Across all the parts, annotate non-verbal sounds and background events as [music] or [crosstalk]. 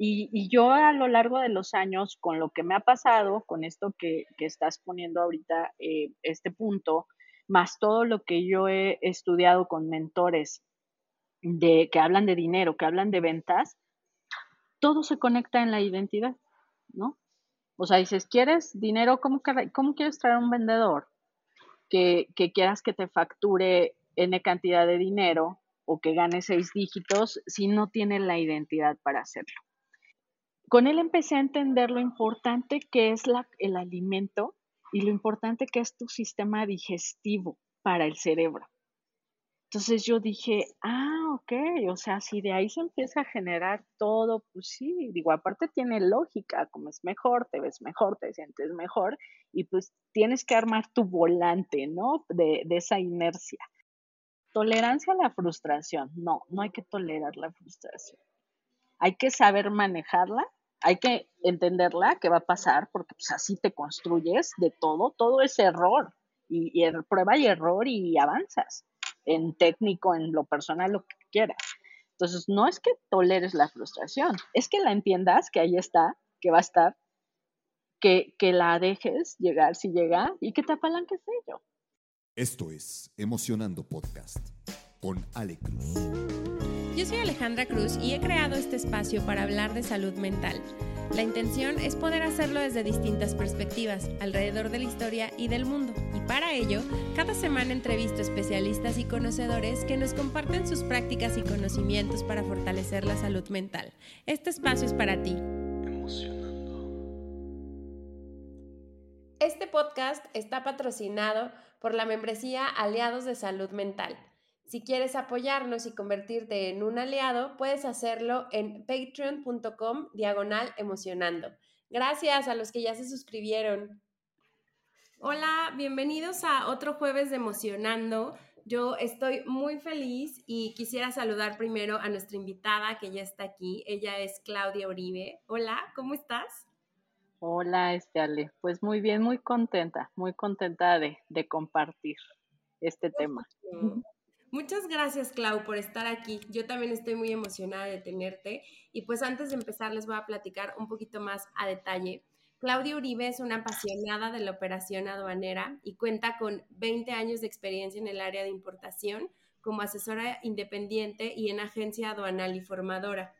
y, yo a lo largo de los años, con lo que me ha pasado, con esto que, estás poniendo ahorita, eh, este punto, más todo lo que yo he estudiado con mentores de, que hablan de dinero, que hablan de ventas, todo se conecta en la identidad, ¿no? O sea, dices, ¿quieres dinero? ¿Cómo, cómo quieres traer un vendedor que, que quieras que te facture N cantidad de dinero o que gane seis dígitos si no tiene la identidad para hacerlo? Con él empecé a entender lo importante que es el alimento y lo importante que es tu sistema digestivo para el cerebro. Entonces yo dije, ah, ok, o sea, si de ahí se empieza a generar todo, pues sí, digo, aparte tiene lógica, comes mejor, te ves mejor, te sientes mejor y pues tienes que armar tu volante, ¿no? De esa inercia. Tolerancia a la frustración, no, no hay que tolerar la frustración. Hay que saber manejarla hay que entenderla, qué va a pasar, porque pues así te construyes de todo, todo es error, y, er, prueba y error y avanzas en técnico, en lo personal, lo que quieras. Entonces, no es que toleres la frustración, es que la entiendas, que ahí está, que va a estar, que, que la dejes llegar si llega y que te apalanques de ello. Esto es Emocionando Podcast con Ale Cruz. Yo soy Alejandra Cruz y he creado este espacio para hablar de salud mental. La intención es poder hacerlo desde distintas perspectivas, alrededor de la historia y del mundo. Y para ello, cada semana entrevisto especialistas y conocedores que nos comparten sus prácticas y conocimientos para fortalecer la salud mental. Este espacio es para ti. Este podcast está patrocinado por la membresía Aliados de Salud Mental si quieres apoyarnos y convertirte en un aliado, puedes hacerlo en patreon.com diagonal emocionando. Gracias a los que ya se suscribieron. Hola, bienvenidos a otro jueves de Emocionando. Yo estoy muy feliz y quisiera saludar primero a nuestra invitada que ya está aquí. Ella es Claudia Uribe. Hola, ¿cómo estás? Hola, este Pues muy bien, muy contenta, muy contenta de, de compartir este tema. Muchas gracias, Clau, por estar aquí. Yo también estoy muy emocionada de tenerte. Y pues antes de empezar, les voy a platicar un poquito más a detalle. Claudia Uribe es una apasionada de la operación aduanera y cuenta con 20 años de experiencia en el área de importación como asesora independiente y en agencia aduanal y formadora.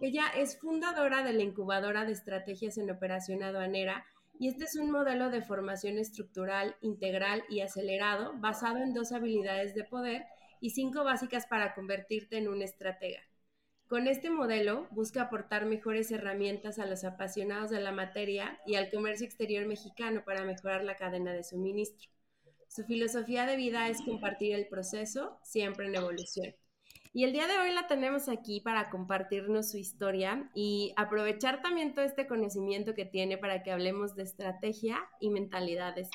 Ella es fundadora de la incubadora de estrategias en operación aduanera y este es un modelo de formación estructural, integral y acelerado basado en dos habilidades de poder y cinco básicas para convertirte en un estratega. Con este modelo busca aportar mejores herramientas a los apasionados de la materia y al comercio exterior mexicano para mejorar la cadena de suministro. Su filosofía de vida es compartir el proceso, siempre en evolución. Y el día de hoy la tenemos aquí para compartirnos su historia y aprovechar también todo este conocimiento que tiene para que hablemos de estrategia y mentalidades.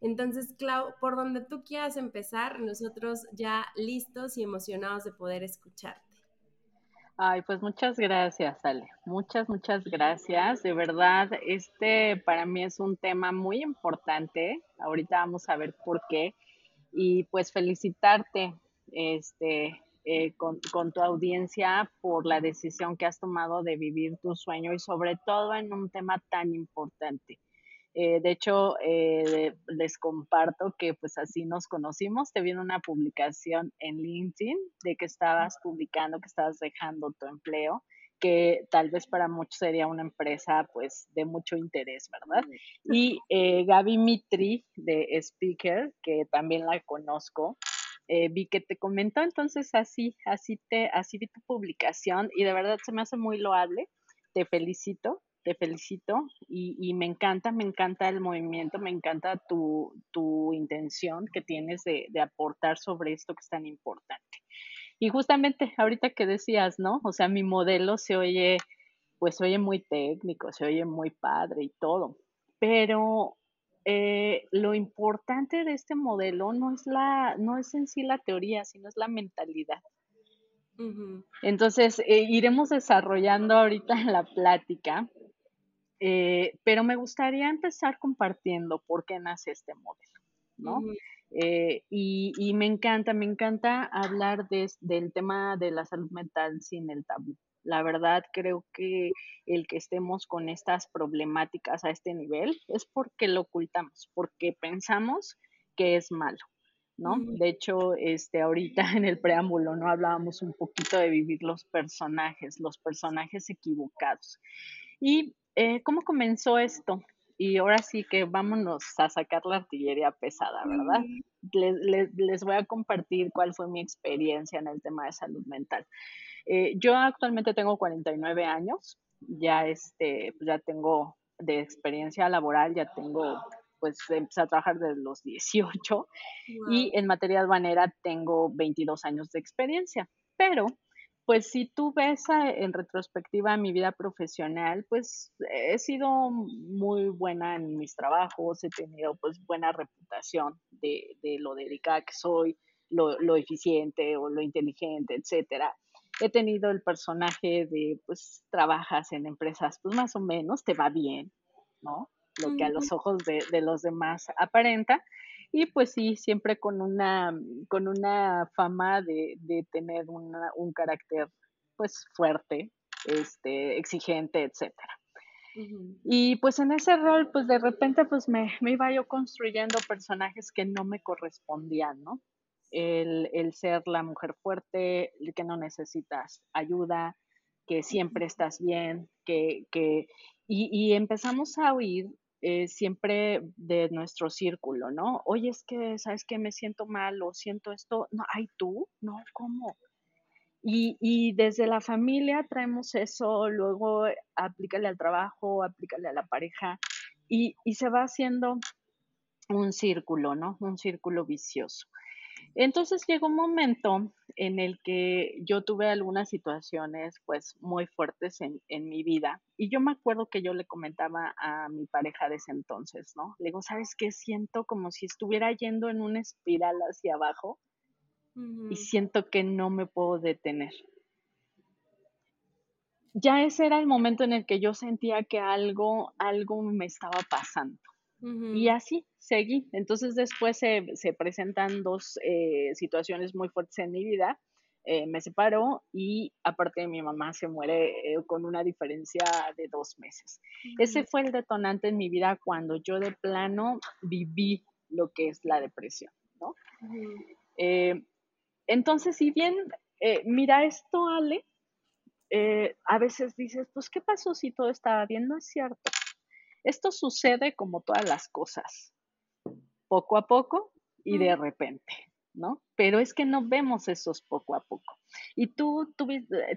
Entonces, Clau, por donde tú quieras empezar, nosotros ya listos y emocionados de poder escucharte. Ay, pues muchas gracias, Ale. Muchas, muchas gracias. De verdad, este para mí es un tema muy importante. Ahorita vamos a ver por qué. Y pues felicitarte este, eh, con, con, tu audiencia por la decisión que has tomado de vivir tu sueño y sobre todo en un tema tan importante. Eh, de hecho, eh, les comparto que pues así nos conocimos. Te viene una publicación en LinkedIn de que estabas publicando, que estabas dejando tu empleo, que tal vez para muchos sería una empresa pues de mucho interés, ¿verdad? Y eh, Gaby Mitri de Speaker, que también la conozco, vi que te comentó, entonces así, así te, así vi tu publicación y de verdad se me hace muy loable. Te felicito te felicito y, me encanta, me encanta el movimiento, me encanta tu, intención que tienes de, aportar sobre esto que es tan importante. Y justamente ahorita que decías, ¿no? O sea, mi modelo se oye, pues se oye muy técnico, se oye muy padre y todo, pero eh, lo importante de este modelo no es, la, no es en sí la teoría, sino es la mentalidad. Entonces, eh, iremos desarrollando ahorita en la plática eh, pero me gustaría empezar compartiendo por qué nace este modelo, ¿no? Eh, y, me encanta, me encanta hablar del tema de la salud mental sin el tabú, La verdad creo que el que estemos con estas problemáticas a este nivel es porque lo ocultamos, porque pensamos que es malo, ¿no? De hecho, este, ahorita en el preámbulo, ¿no? Hablábamos un poquito de vivir los personajes, los personajes equivocados. ¿Y eh, cómo comenzó esto? Y ahora sí que vámonos a sacar la artillería pesada, ¿verdad? Les, les, voy a compartir cuál fue mi experiencia en el tema de salud mental. Eh, yo actualmente tengo 49 años, ya, este, ya tengo de experiencia laboral, ya tengo, pues empecé a trabajar desde los 18 y en materia aduanera tengo 22 años de experiencia, pero pues si tú ves en retrospectiva mi vida profesional, pues he sido muy buena en mis trabajos, he tenido pues buena reputación de, de lo dedicada que soy, lo, lo, eficiente o lo inteligente, etcétera. He tenido el personaje de pues trabajas en empresas pues más o menos, te va bien, ¿no? Lo que a los ojos de, de los demás aparenta y pues sí, siempre con una, con una fama de, de tener una, un carácter pues fuerte, este, exigente, etcétera. Y pues en ese rol, pues de repente pues me, me, iba yo construyendo personajes que no me correspondían, ¿no? El, el ser la mujer fuerte, el que no necesitas ayuda, que siempre estás bien, que, que y, y empezamos a oír eh, siempre de nuestro círculo, ¿no? Oye, es que, ¿sabes que Me siento mal o siento esto. No, ay, tú, no, ¿cómo? Y, y desde la familia traemos eso, luego aplícale al trabajo, aplícale a la pareja y, y se va haciendo un círculo, ¿no? Un círculo vicioso. Entonces llegó un momento en el que yo tuve algunas situaciones pues muy fuertes en, en, mi vida y yo me acuerdo que yo le comentaba a mi pareja de ese entonces, ¿no? Le digo, ¿sabes qué? Siento como si estuviera yendo en una espiral hacia abajo y siento que no me puedo detener. Ya ese era el momento en el que yo sentía que algo, algo me estaba pasando. Y así seguí. Entonces después se, se presentan dos eh, situaciones muy fuertes en mi vida. Eh, me separó y aparte mi mamá se muere eh, con una diferencia de dos meses. Ese fue el detonante en mi vida cuando yo de plano viví lo que es la depresión, ¿no? entonces, si bien, mira esto, Ale, a veces dices, pues, ¿qué pasó si todo estaba bien? No es cierto. Esto sucede como todas las cosas, poco a poco y de repente, ¿no? Pero es que no vemos esos poco a poco. Y tú, tú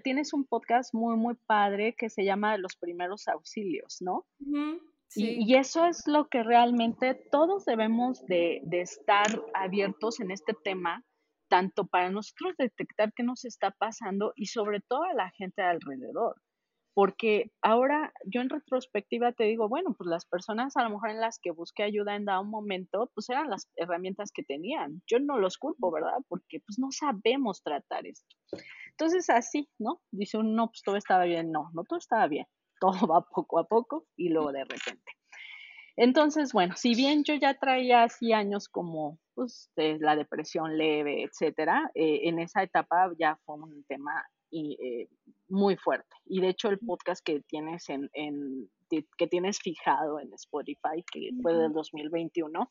tienes un podcast muy, muy padre que se llama Los primeros auxilios, ¿no? Sí. Y, eso es lo que realmente todos debemos de, de estar abiertos en este tema, tanto para nosotros detectar qué nos está pasando y sobre todo a la gente alrededor porque ahora yo en retrospectiva te digo, bueno, pues las personas a lo mejor en las que busqué ayuda en dado momento, pues eran las herramientas que tenían. Yo no los culpo, ¿verdad? Porque pues no sabemos tratar esto. Entonces así, ¿no? Dice uno, no, pues todo estaba bien. No, no todo estaba bien. [laughs] Todo va poco a poco y luego de repente. Entonces, bueno, si bien yo ya traía así años como pues, de la depresión leve, etcétera, eh, en esa etapa ya fue un tema y, eh, muy fuerte. Y de hecho el podcast que tienes en, en que tienes fijado en Spotify, que fue del 2021,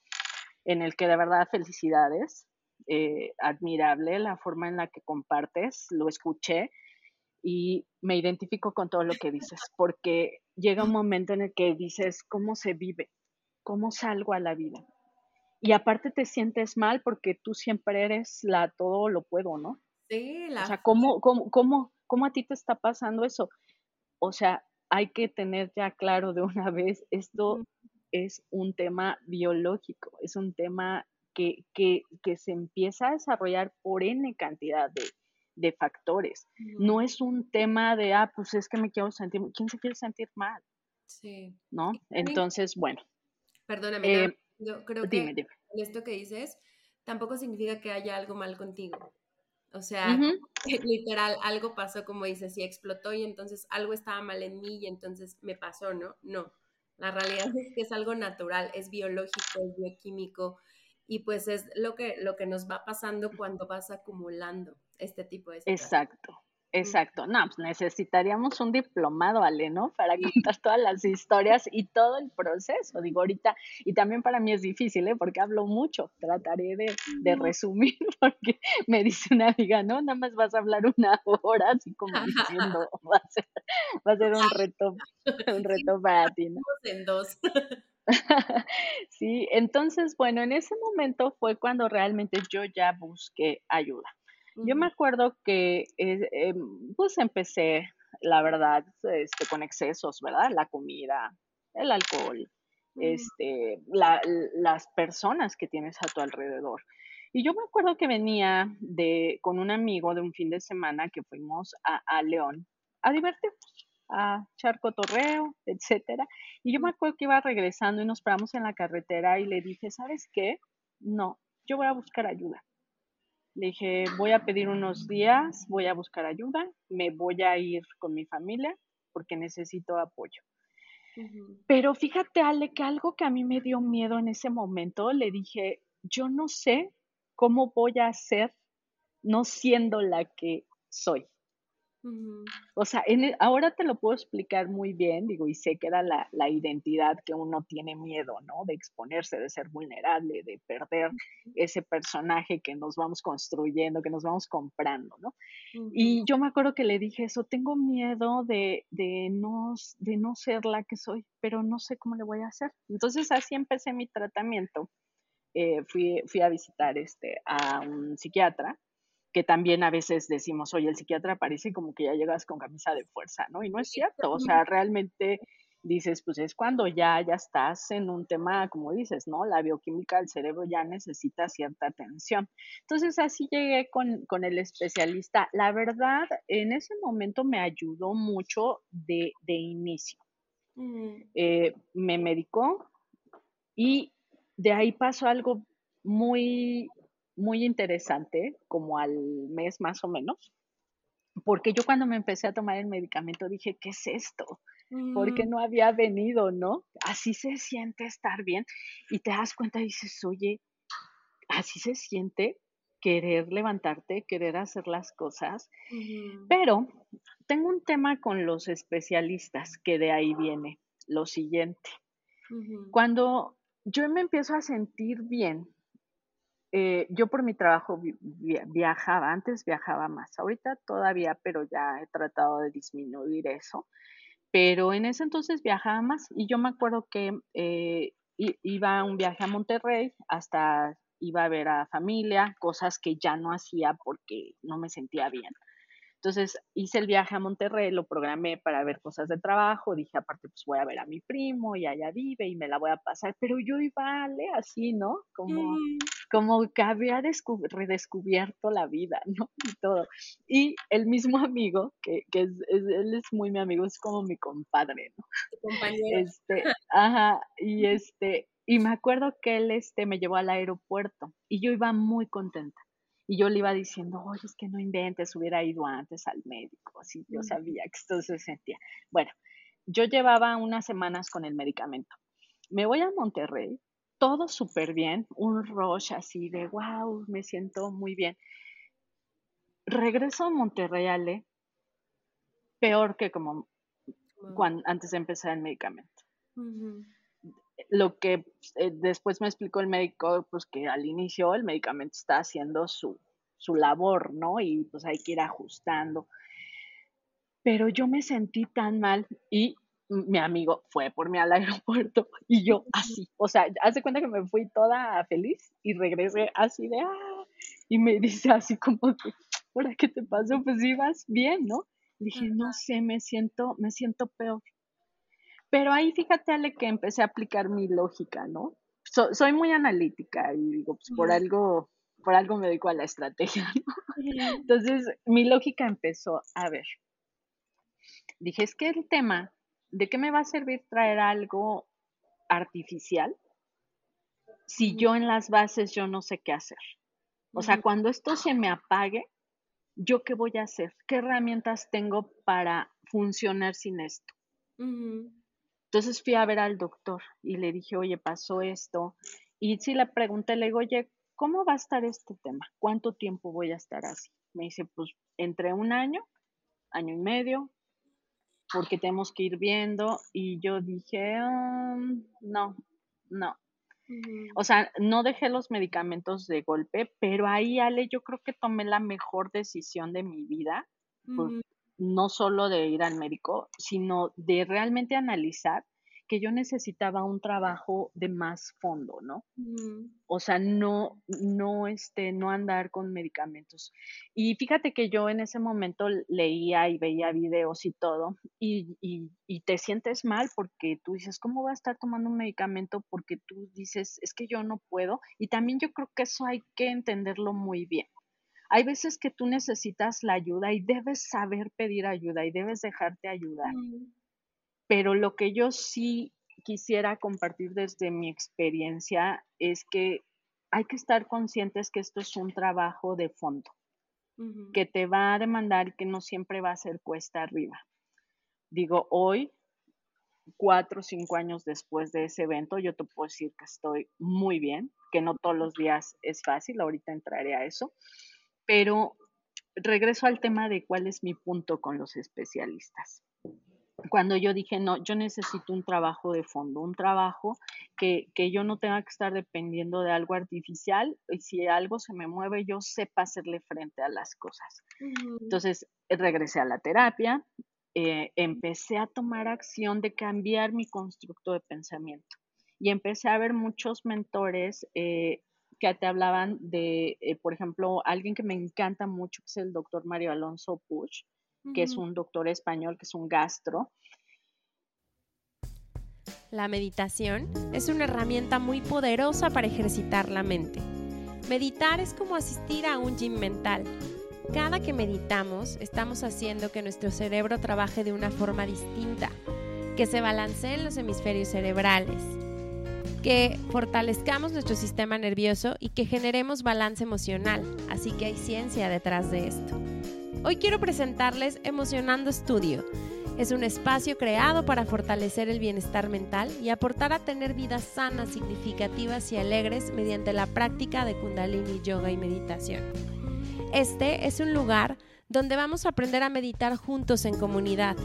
en el que de verdad felicidades, eh, admirable la forma en la que compartes, lo escuché y me identifico con todo lo que dices, porque llega un momento en el que dices, ¿cómo se vive? ¿Cómo salgo a la vida? Y aparte te sientes mal porque tú siempre eres la todo lo puedo, ¿no? Sí, la... O sea, ¿cómo, cómo, cómo, ¿cómo a ti te está pasando eso? O sea, hay que tener ya claro de una vez, esto es un tema biológico, es un tema que, que, que se empieza a desarrollar por N cantidad de, de factores. No es un tema de, ah, pues es que me quiero sentir, ¿quién se quiere sentir mal? Sí. ¿No? Entonces, bueno. Perdóname, eh, yo creo que esto que dices tampoco significa que haya algo mal contigo. O sea, literal, algo pasó, como dices, y explotó y entonces algo estaba mal en mí y entonces me pasó, ¿no? No, la realidad es que es algo natural, es biológico, es bioquímico y pues es lo que, lo que nos va pasando cuando vas acumulando este tipo de Exacto, Exacto, no, pues necesitaríamos un diplomado, Ale, ¿no? Para contar todas las historias y todo el proceso. Digo, ahorita, y también para mí es difícil, ¿eh? Porque hablo mucho. Trataré de, de resumir, [laughs] porque me dice una amiga, no, nada más vas a hablar una [laughs] hora, así como diciendo, va a ser, va a ser un reto, [laughs] un reto para ti, ¿no? En dos. sí, entonces, bueno, en ese momento fue cuando realmente yo ya busqué ayuda. Yo me acuerdo que eh, pues empecé, la verdad, este, con excesos, ¿verdad? La comida, el alcohol, este, las personas que tienes a tu alrededor. Y yo me acuerdo que venía de, con un amigo de un fin de semana que fuimos a, a León a divertirnos, a Charco Torreo, etcétera. Y yo me acuerdo que iba regresando y nos paramos en la carretera y le dije, ¿sabes qué? No, yo voy a buscar ayuda. Le dije, voy a pedir unos días, voy a buscar ayuda, me voy a ir con mi familia porque necesito apoyo. Pero fíjate, Ale, que algo que a mí me dio miedo en ese momento, le dije, yo no sé cómo voy a hacer no siendo la que soy. O sea, en ahora te lo puedo explicar muy bien, digo, y sé que era la, la, identidad que uno tiene miedo, ¿no? De exponerse, de ser vulnerable, de perder ese personaje que nos vamos construyendo, que nos vamos comprando, ¿no? Y yo me acuerdo que le dije eso, tengo miedo de, de, no, de no ser la que soy, pero no sé cómo le voy a hacer. Entonces así empecé mi tratamiento. Eh, fui, fui a visitar este, a un psiquiatra que también a veces decimos, oye, el psiquiatra parece como que ya llegas con camisa de fuerza, ¿no? Y no es cierto, o sea, realmente dices, pues es cuando ya, ya estás en un tema, como dices, ¿no? La bioquímica del cerebro ya necesita cierta atención. Entonces así llegué con, con el especialista. La verdad, en ese momento me ayudó mucho de, de inicio. Eh, me medicó y de ahí pasó algo muy muy interesante, como al mes más o menos, porque yo cuando me empecé a tomar el medicamento dije, ¿qué es esto? Porque mm. no había venido, ¿no? Así se siente estar bien y te das cuenta y dices, oye, así se siente querer levantarte, querer hacer las cosas, pero tengo un tema con los especialistas que de ahí viene lo siguiente. Cuando yo me empiezo a sentir bien, eh, yo por mi trabajo viajaba, antes viajaba más, ahorita todavía, pero ya he tratado de disminuir eso. Pero en ese entonces viajaba más y yo me acuerdo que eh, iba a un viaje a Monterrey, hasta iba a ver a familia, cosas que ya no hacía porque no me sentía bien. Entonces hice el viaje a Monterrey, lo programé para ver cosas de trabajo, dije aparte pues voy a ver a mi primo y allá vive y me la voy a pasar, pero yo iba así, ¿no? Como, mm. como que había redescubierto la vida, [laughs] ¿no? Y todo. Y el mismo amigo, que, que es, él es muy mi amigo, es como mi compadre, ¿no? compañero. Este, [laughs] ajá, y este, y me acuerdo que él este, me llevó al aeropuerto y yo iba muy contenta y yo le iba diciendo, oye, es que no inventes, hubiera ido antes al médico, así yo sabía que esto se sentía. Bueno, yo llevaba unas semanas con el medicamento. Me voy a Monterrey, todo súper bien, un rush así de, wow, me siento muy bien. Regreso a Monterrey, Ale, peor que como cuando, antes de empezar el medicamento lo que eh, después me explicó el médico, pues que al inicio el medicamento está haciendo su, su labor, ¿no? Y pues hay que ir ajustando. Pero yo me sentí tan mal y mi amigo fue por mí al [laughs] aeropuerto y yo así, o sea, hace cuenta que me fui toda feliz y regresé así de, ah, y me [laughs] dice así como que, ¿ahora qué te pasó? Pues ibas bien, ¿no? dije, no sé, me siento, me siento peor. Pero ahí fíjate, Ale, que empecé a aplicar mi lógica, ¿no? soy muy analítica y digo, pues por algo, por algo me dedico a la estrategia, [laughs] ¿no? Entonces, mi lógica empezó a ver. Dije, es que el tema, ¿de qué me va a servir traer algo artificial si yo en las bases yo no sé qué hacer? O sea, cuando esto se me apague, ¿yo qué voy a hacer? ¿Qué herramientas tengo para funcionar sin esto? Entonces fui a ver al doctor y le dije, oye, pasó esto. Y sí le pregunté, le digo, oye, ¿cómo va a estar este tema? ¿Cuánto tiempo voy a estar así? Me dice, pues entre un año año y medio, porque tenemos que ir viendo. Y yo dije, um, no, no. O sea, no dejé los medicamentos de golpe, pero ahí, Ale, yo creo que tomé la mejor decisión de mi vida, no solo de ir al médico, sino de realmente analizar que yo necesitaba un trabajo de más fondo, ¿no? O sea, no, no, este, no andar con medicamentos. Y fíjate que yo en ese momento leía y veía videos y todo, y, y, y te sientes mal porque tú dices, ¿cómo voy a estar tomando un medicamento? Porque tú dices, es que yo no puedo. Y también yo creo que eso hay que entenderlo muy bien. Hay veces que tú necesitas la ayuda y debes saber pedir ayuda y debes dejarte ayudar. Pero lo que yo sí quisiera compartir desde mi experiencia es que hay que estar conscientes que esto es un trabajo de fondo, que te va a demandar que no siempre va a ser cuesta arriba. Digo, hoy, cuatro o cinco años después de ese evento, yo te puedo decir que estoy muy bien, que no todos los días es fácil, ahorita entraré a eso, pero regreso al tema de cuál es mi punto con los especialistas cuando yo dije, no, yo necesito un trabajo de fondo, un trabajo que, que, yo no tenga que estar dependiendo de algo artificial y si algo se me mueve, yo sepa hacerle frente a las cosas. Entonces, regresé a la terapia, eh, empecé a tomar acción de cambiar mi constructo de pensamiento y empecé a ver muchos mentores eh, que te hablaban de, eh, por ejemplo, alguien que me encanta mucho, que es el doctor Mario Alonso Puch que es un doctor español, que es un gastro. La meditación es una herramienta muy poderosa para ejercitar la mente. Meditar es como asistir a un gym mental. Cada que meditamos, estamos haciendo que nuestro cerebro trabaje de una forma distinta, que se balanceen los hemisferios cerebrales, que fortalezcamos nuestro sistema nervioso y que generemos balance emocional. Así que hay ciencia detrás de esto. Hoy quiero presentarles Emocionando Estudio. Es un espacio creado para fortalecer el bienestar mental y aportar a tener vidas sanas, significativas y alegres mediante la práctica de kundalini, yoga y meditación. Este es un lugar donde vamos a aprender a meditar juntos en comunidad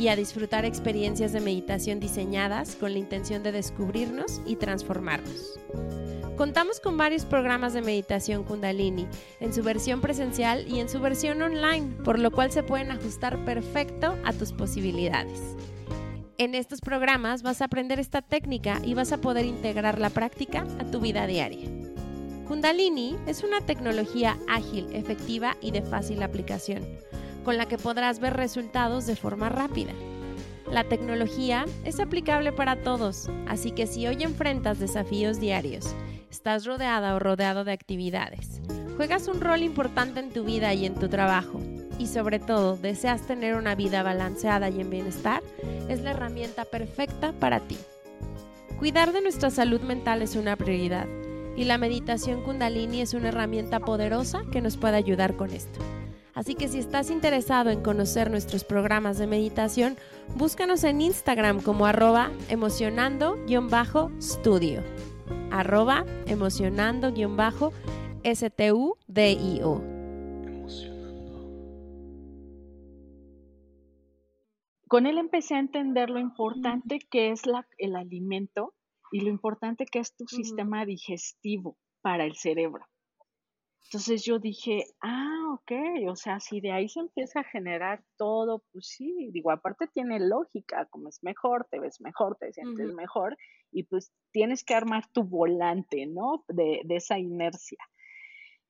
y a disfrutar experiencias de meditación diseñadas con la intención de descubrirnos y transformarnos. Contamos con varios programas de meditación kundalini, en su versión presencial y en su versión online, por lo cual se pueden ajustar perfecto a tus posibilidades. En estos programas vas a aprender esta técnica y vas a poder integrar la práctica a tu vida diaria. Kundalini es una tecnología ágil, efectiva y de fácil aplicación, con la que podrás ver resultados de forma rápida. La tecnología es aplicable para todos, así que si hoy enfrentas desafíos diarios estás rodeada o rodeado de actividades. Juegas un rol importante en tu vida y en tu trabajo. Y sobre todo, deseas tener una vida balanceada y en bienestar, es la herramienta perfecta para ti. Cuidar de nuestra salud mental es una prioridad y la meditación kundalini es una herramienta poderosa que nos puede ayudar con esto. Así que si estás interesado en conocer nuestros programas de meditación, búscanos en Instagram como arroba emocionando-studio arroba emocionando-studio. Con él empecé a entender lo importante que es la, el alimento y lo importante que es tu sistema digestivo para el cerebro. Entonces yo dije, ah, ok, o sea, si de ahí se empieza a generar todo, pues sí, digo, aparte tiene lógica, comes mejor, te ves mejor, te sientes mejor, y pues tienes que armar tu volante, ¿no? De, de esa inercia.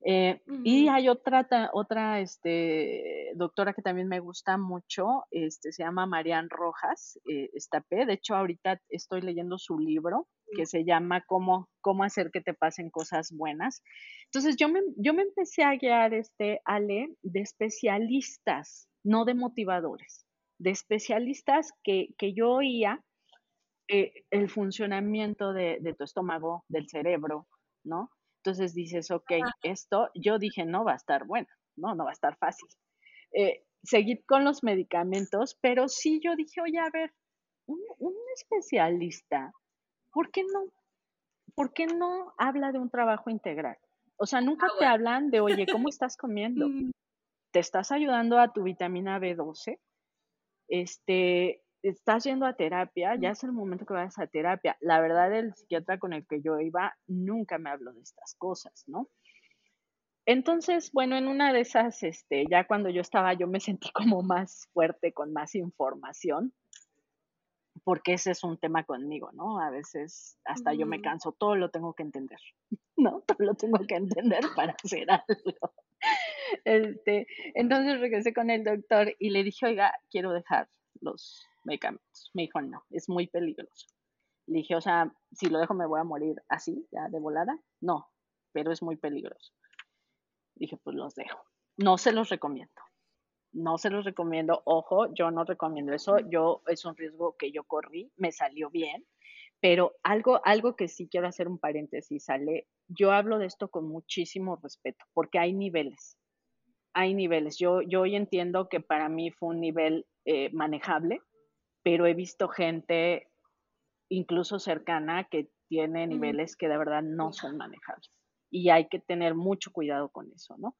Eh, y hay otra, otra este, doctora que también me gusta mucho, este, se llama Marian Rojas eh, Estapé. De hecho, ahorita estoy leyendo su libro que se llama Cómo, cómo hacer que te pasen cosas buenas. Entonces, yo me, yo me empecé a guiar, este, Ale, de especialistas, no de motivadores, de especialistas que, que yo oía eh, el funcionamiento de, de tu estómago, del cerebro, ¿no? Entonces dices, ok, esto, yo dije, no va a estar bueno, no, no va a estar fácil. Eh, seguir con los medicamentos, pero sí yo dije, oye, a ver, un, especialista, ¿por qué no? ¿Por qué no habla de un trabajo integral? O sea, nunca ah, te hablan de, oye, ¿cómo [laughs] estás comiendo? te estás ayudando a tu vitamina B12, este, estás yendo a terapia, ya es el momento que vayas a terapia. La verdad, el psiquiatra con el que yo iba nunca me habló de estas cosas, ¿no? Entonces, bueno, en una de esas, este, ya cuando yo estaba, yo me sentí como más fuerte, con más información, porque ese es un tema conmigo, ¿no? A veces hasta yo me canso, todo lo tengo que entender, [laughs] ¿no? Todo lo tengo que entender [laughs] para hacer algo. Este, entonces regresé con el doctor y le dije, oiga, quiero dejar los medicamentos. Me dijo, no, es muy peligroso. Le dije, o sea, si lo dejo me voy a morir así, ya de volada. No, pero es muy peligroso. Dije, pues los dejo. No se los recomiendo. No se los recomiendo. Ojo, yo no recomiendo eso. Yo es un riesgo que yo corrí, me salió bien. Pero algo, algo que sí quiero hacer un paréntesis, sale. Yo hablo de esto con muchísimo respeto, porque hay niveles. Hay niveles. Yo, yo hoy entiendo que para mí fue un nivel eh, manejable, pero he visto gente incluso cercana que tiene niveles que de verdad no son manejables. Y hay que tener mucho cuidado con eso, ¿no?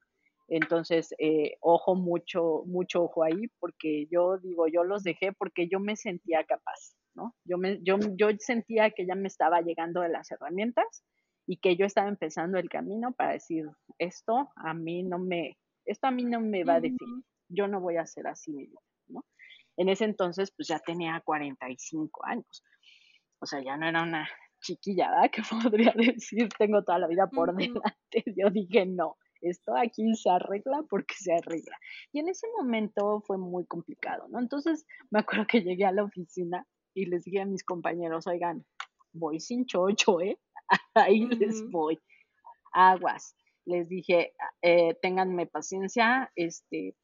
Entonces, eh, ojo, mucho, mucho ojo ahí, porque yo digo, yo los dejé porque yo me sentía capaz, ¿no? Yo, me, yo, yo sentía que ya me estaba llegando de las herramientas y que yo estaba empezando el camino para decir, esto a mí no me, esto a mí no me va a definir, yo no voy a ser así mi vida, ¿no? En ese entonces, pues ya tenía 45 años. O sea, ya no era una chiquillada que [laughs] podría decir, tengo toda la vida por delante. Yo dije, no, esto aquí se arregla porque se arregla. Y en ese momento fue muy complicado, ¿no? Entonces, me acuerdo que llegué a la oficina y les dije a mis compañeros, oigan, voy sin chocho, ¿eh? [laughs] Ahí les voy. Aguas. Les dije, eh, ténganme paciencia, este,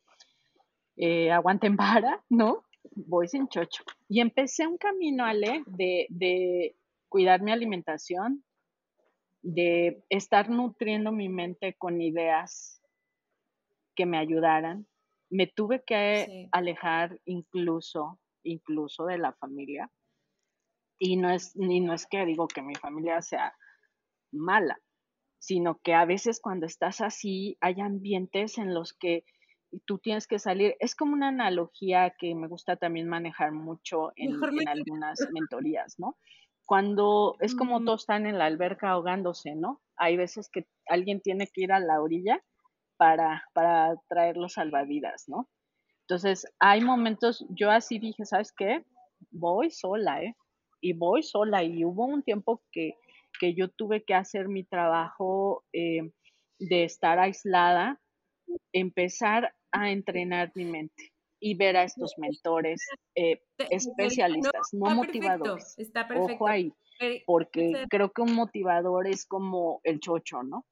eh, aguanten vara, ¿no? Voy sin chocho. Y empecé un camino, Ale, de, de cuidar mi alimentación, de estar nutriendo mi mente con ideas que me ayudaran. Me tuve que alejar incluso, incluso de la familia. Y no es, ni no es que digo que mi familia sea mala, sino que a veces cuando estás así hay ambientes en los que tú tienes que salir. Es como una analogía que me gusta también manejar mucho en, algunas [laughs] mentorías, ¿no? Cuando es como todos están en la alberca ahogándose, ¿no? Hay veces que alguien tiene que ir a la orilla para, para traer los salvavidas, ¿no? Entonces, hay momentos, yo así dije, ¿sabes qué? Voy sola, ¿eh? Y voy sola. Y hubo un tiempo que, que yo tuve que hacer mi trabajo eh, de estar aislada, empezar a entrenar mi mente y ver a estos mentores eh, especialistas, no, motivadores. está perfecto. Ojo ahí, porque creo que un motivador es como el chocho, ¿no?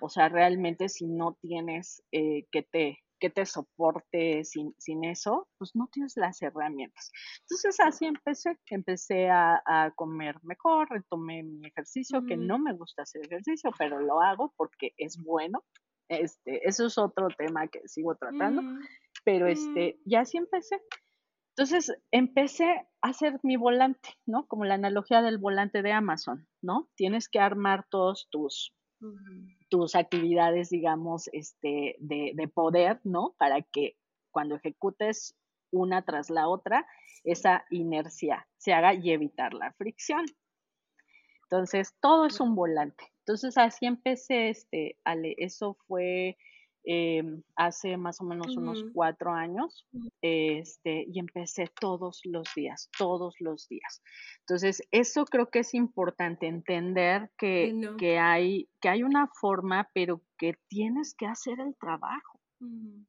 O sea, realmente si no tienes eh, que te que te soporte sin, sin, eso, pues no tienes las herramientas. Entonces así empecé, empecé a, a comer mejor, retomé mi ejercicio, que no me gusta hacer ejercicio, pero lo hago porque es bueno, este, eso es otro tema que sigo tratando, pero este, ya así empecé. Entonces empecé a hacer mi volante, ¿no? Como la analogía del volante de Amazon, ¿no? Tienes que armar todos tus, tus actividades, digamos, este, de, de poder, ¿no? Para que cuando ejecutes una tras la otra, esa inercia se haga y evitar la fricción. Entonces, todo es un volante. Entonces así empecé, este, Ale, eso fue em, hace más o menos unos cuatro años, este, y empecé todos los días, todos los días. Entonces, eso creo que es importante entender que, que, hay, que hay una forma, pero que tienes que hacer el trabajo.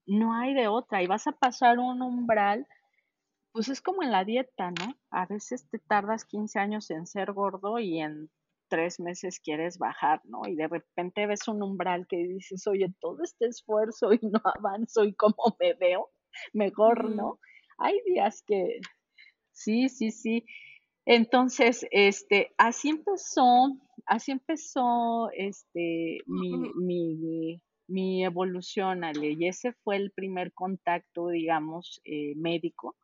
No hay de otra, y vas a pasar un umbral pues es como en la dieta, ¿no? A veces te tardas 15 años en ser gordo y en tres meses quieres bajar, ¿no? Y de repente ves un umbral que dices, oye, todo este esfuerzo y no avanzo y cómo me veo, mejor, ¿no? Hay días que sí, sí, sí. Entonces, este, así empezó, así empezó, este, mi, mi, mi evolución, Ale, y ese fue el primer contacto, digamos, eh, médico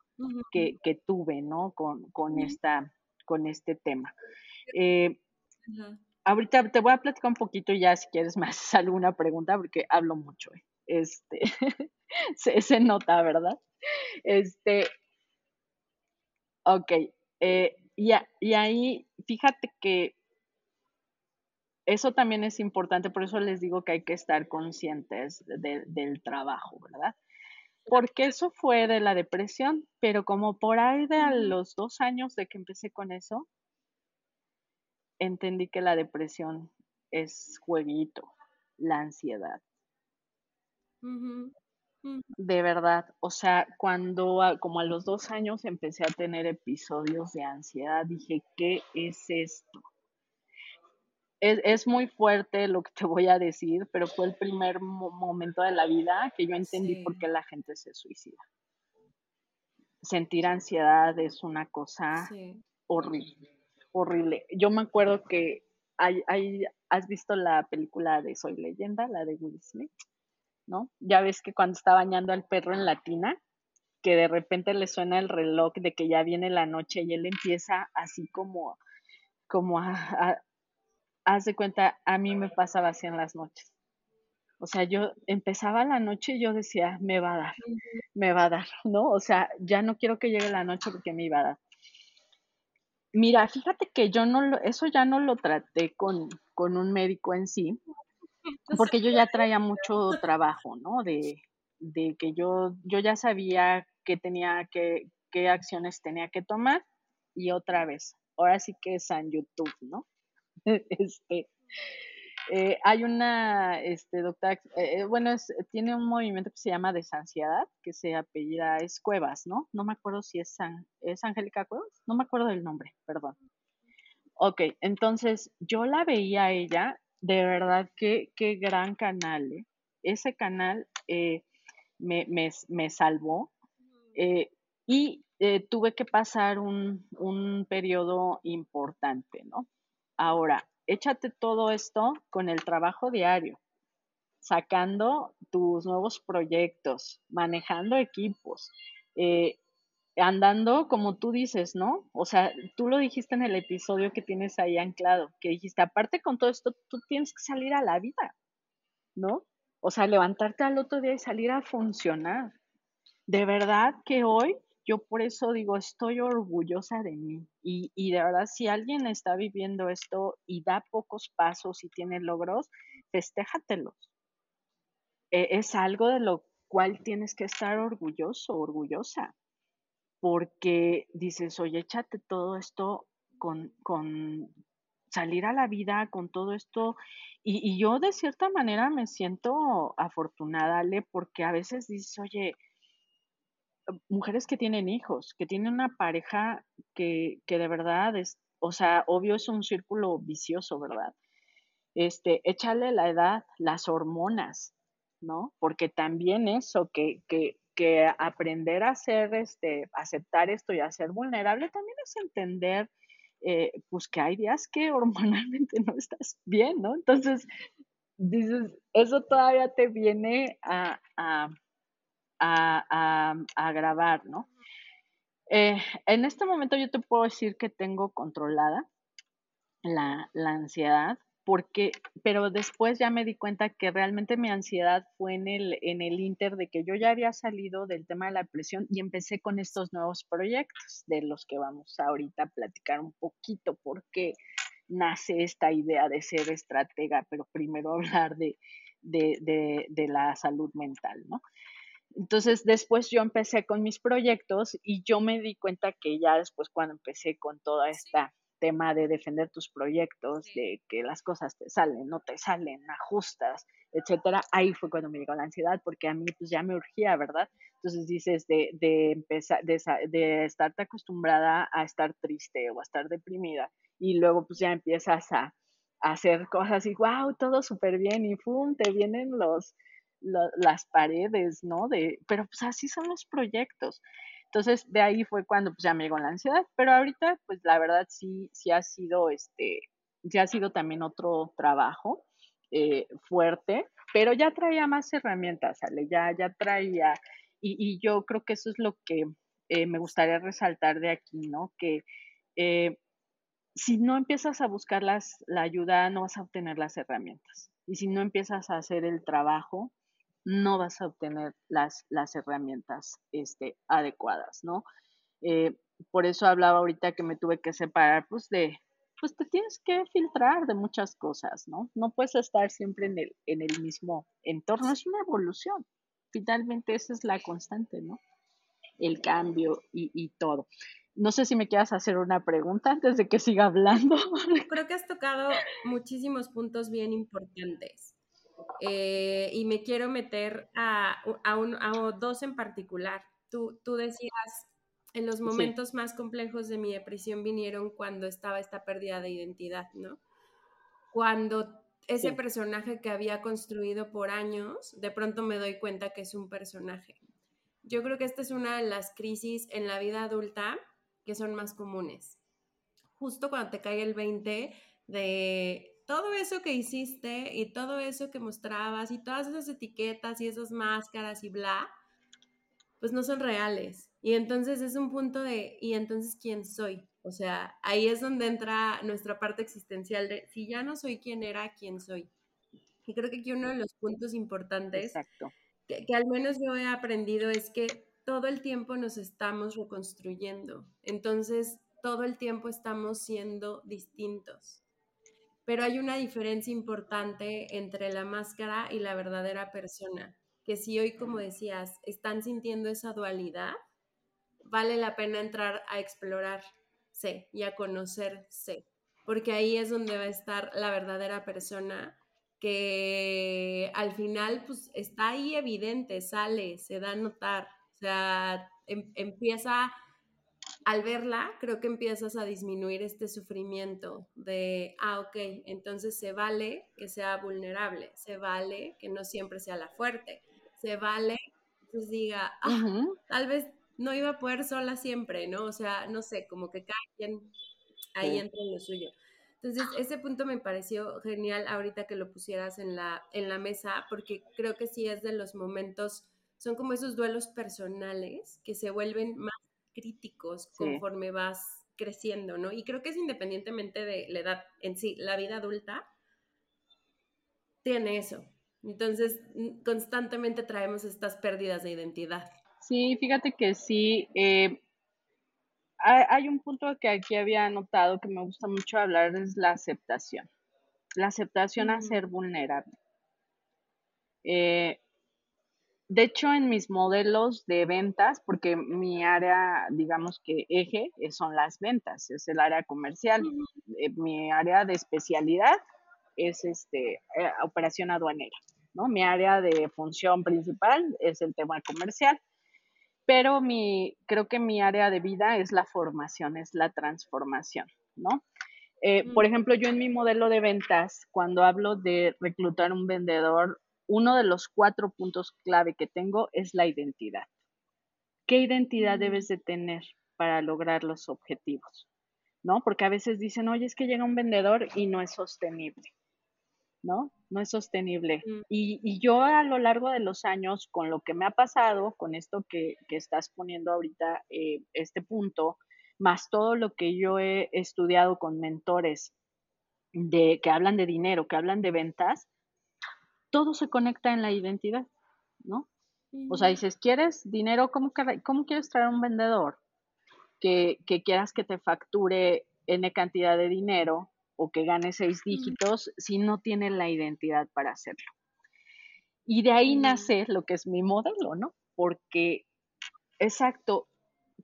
que, que, tuve, ¿no? Con, con, esta, con este tema. Eh, Ahorita te voy a platicar un poquito ya si quieres más [laughs] alguna pregunta porque hablo mucho. ¿eh? este, [laughs] se, nota, ¿verdad? Este, ok, eh, y, y ahí, fíjate que eso también es importante, por eso les digo que hay que estar conscientes del trabajo, ¿verdad? Porque eso fue de la depresión, pero como por ahí de los dos años de que empecé con eso, entendí que la depresión es jueguito, la ansiedad. De verdad, o sea, cuando como a los dos años empecé a tener episodios de ansiedad, dije, ¿qué es esto? es, muy fuerte lo que te voy a decir, pero fue el primer momento de la vida que yo entendí por qué la gente se suicida. Sentir ansiedad es una cosa horrible, horrible. Yo me acuerdo que hay, hay, has visto la película de Soy leyenda, la de Will Smith, ¿no? Ya ves que cuando está bañando al perro en la tina, que de repente le suena el reloj de que ya viene la noche y él empieza así como, como a haz de cuenta, a mí me pasaba así en las noches. O sea, yo empezaba la noche y yo decía, me va a dar, me va a dar, ¿no? O sea, ya no quiero que llegue la noche porque me iba a dar. Mira, fíjate que yo no lo, eso ya no lo traté con, con un médico en sí, [laughs] porque yo ya traía mucho trabajo, ¿no? De, de que yo, yo ya sabía que tenía que, qué acciones tenía que tomar y otra vez, ahora sí que es en YouTube, ¿no? [laughs] este, eh, hay una este, doctora, eh, eh, bueno, tiene un movimiento que se llama Desansiedad, que se apellida es Cuevas, ¿no? No me acuerdo si es, es Angélica Cuevas, no me acuerdo del nombre, perdón. Ok, entonces yo la veía a ella, de verdad, qué, qué gran canal, Ese canal me, me, me, salvó y tuve que pasar un, un periodo importante, ¿no? Ahora, échate todo esto con el trabajo diario, sacando tus nuevos proyectos, manejando equipos, eh, andando como tú dices, ¿no? O sea, tú lo dijiste en el episodio que tienes ahí anclado, que dijiste, aparte con todo esto, tú tienes que salir a la vida, ¿no? O sea, levantarte al otro día y salir a funcionar. De verdad que hoy yo por eso digo, estoy orgullosa de mí. Y, y, de verdad, si alguien está viviendo esto y da pocos pasos y tiene logros, festéjatelos. E, es algo de lo cual tienes que estar orgulloso, orgullosa. Porque dices, oye, échate todo esto con, con salir a la vida, con todo esto. Y, y yo de cierta manera me siento afortunada, Ale, porque a veces dices, oye, mujeres que tienen hijos, que tienen una pareja que, que de verdad es, o sea, obvio es un círculo vicioso, ¿verdad? Este, échale la edad, las hormonas, ¿no? Porque también eso, que, que, que aprender a hacer, este, aceptar esto y a ser vulnerable también es entender, eh, pues que hay días que hormonalmente [laughs] no estás bien, ¿no? Entonces, dices, eso todavía te viene a a, grabar, ¿no? Eh, en este momento yo te puedo decir que tengo controlada la, ansiedad, porque, pero después ya me di cuenta que realmente mi ansiedad fue en el, en el inter de que yo ya había salido del tema de la depresión y empecé con estos nuevos proyectos de los que vamos ahorita a platicar un poquito, porque nace esta idea de ser estratega, pero primero [laughs] hablar de, de, de la salud mental, ¿no? Entonces después yo empecé con mis proyectos y yo me di cuenta que ya después cuando empecé con todo este tema de defender tus proyectos, de que las cosas te salen, no te salen, ajustas, etcétera, ahí fue cuando me llegó la ansiedad porque a mí pues ya me urgía, ¿verdad? Entonces dices de, de empezar, de, de estarte acostumbrada a estar triste o a estar deprimida y luego pues ya empiezas a, a hacer cosas y wow, todo súper bien y ¡pum! te vienen los las paredes, ¿no? De, pero pues así son los proyectos. Entonces, de ahí fue cuando pues ya me llegó la ansiedad, pero ahorita, pues la verdad sí, sí ha sido, este, sí ha sido también otro trabajo eh, fuerte, pero ya traía más herramientas, ¿sale? Ya, ya traía, y, yo creo que eso es lo que eh, me gustaría resaltar de aquí, ¿no? Que eh, si no empiezas a buscar las, la ayuda, no vas a obtener las herramientas. Y si no empiezas a hacer el trabajo, no vas a obtener las, las herramientas este, adecuadas, ¿no? Eh, por eso hablaba ahorita que me tuve que separar, pues de, pues te tienes que filtrar de muchas cosas, ¿no? No puedes estar siempre en el, en el mismo entorno, es una evolución. Finalmente esa es la constante, ¿no? El cambio y, y todo. No sé si me quieras hacer una pregunta antes de que siga hablando. Creo que has tocado muchísimos puntos bien importantes. Eh, y me quiero meter a, a, un, a, dos en particular. Tú, tú decías, en los momentos más complejos de mi depresión vinieron cuando estaba esta pérdida de identidad, ¿no? Cuando ese personaje que había construido por años, de pronto me doy cuenta que es un personaje. Yo creo que esta es una de las crisis en la vida adulta que son más comunes. Justo cuando te cae el 20 de todo eso que hiciste y todo eso que mostrabas y todas esas etiquetas y esas máscaras y bla, pues no son reales. Y entonces es un punto de, ¿y entonces quién soy? O sea, ahí es donde entra nuestra parte existencial de, si ya no soy quien era, ¿quién soy? Y creo que aquí uno de los puntos importantes que, que al menos yo he aprendido es que todo el tiempo nos estamos reconstruyendo. Entonces, todo el tiempo estamos siendo distintos. Pero hay una diferencia importante entre la máscara y la verdadera persona, que si hoy, como decías, están sintiendo esa dualidad, vale la pena entrar a explorarse y a conocerse, porque ahí es donde va a estar la verdadera persona que al final pues está ahí evidente, sale, se da a notar, o sea, em, empieza, al verla, creo que empiezas a disminuir este sufrimiento de, ah, ok, entonces se vale que sea vulnerable, se vale que no siempre sea la fuerte, se vale que diga, ah, tal vez no iba a poder sola siempre, ¿no? O sea, no sé, como que cada quien ahí entra en lo suyo. Entonces, ese punto me pareció genial ahorita que lo pusieras en la, en la mesa, porque creo que sí es de los momentos son como esos duelos personales que se vuelven más críticos conforme vas creciendo, ¿no? Y creo que es independientemente de la edad en sí, la vida adulta tiene eso. Entonces, constantemente traemos estas pérdidas de identidad. Sí, fíjate que sí. Eh, hay, un punto que aquí había notado que me gusta mucho hablar, es la aceptación. La aceptación a ser vulnerable. Eh, de hecho, en mis modelos de ventas, porque mi área, digamos que eje, eh, son las ventas, es el área comercial. Eh, mi área de especialidad es este, eh, operación aduanera, ¿no? Mi área de función principal es el tema comercial, pero mi, creo que mi área de vida es la formación, es la transformación, ¿no? Por ejemplo, yo en mi modelo de ventas, cuando hablo de reclutar un vendedor, uno de los cuatro puntos clave que tengo es la identidad. ¿Qué identidad mm. debes de tener para lograr los objetivos? ¿No? Porque a veces dicen, oye, es que llega un vendedor y no es sostenible, ¿no? No es sostenible. Mm. Y, yo a lo largo de los años, con lo que me ha pasado, con esto que, estás poniendo ahorita, eh, este punto, más todo lo que yo he estudiado con mentores de, que hablan de dinero, que hablan de ventas, todo se conecta en la identidad, ¿no? O sea, dices, ¿quieres dinero? ¿Cómo, cómo quieres traer un vendedor que, que, quieras que te facture N cantidad de dinero o que gane seis dígitos si no tiene la identidad para hacerlo? Y de ahí nace lo que es mi modelo, ¿no? Porque, exacto,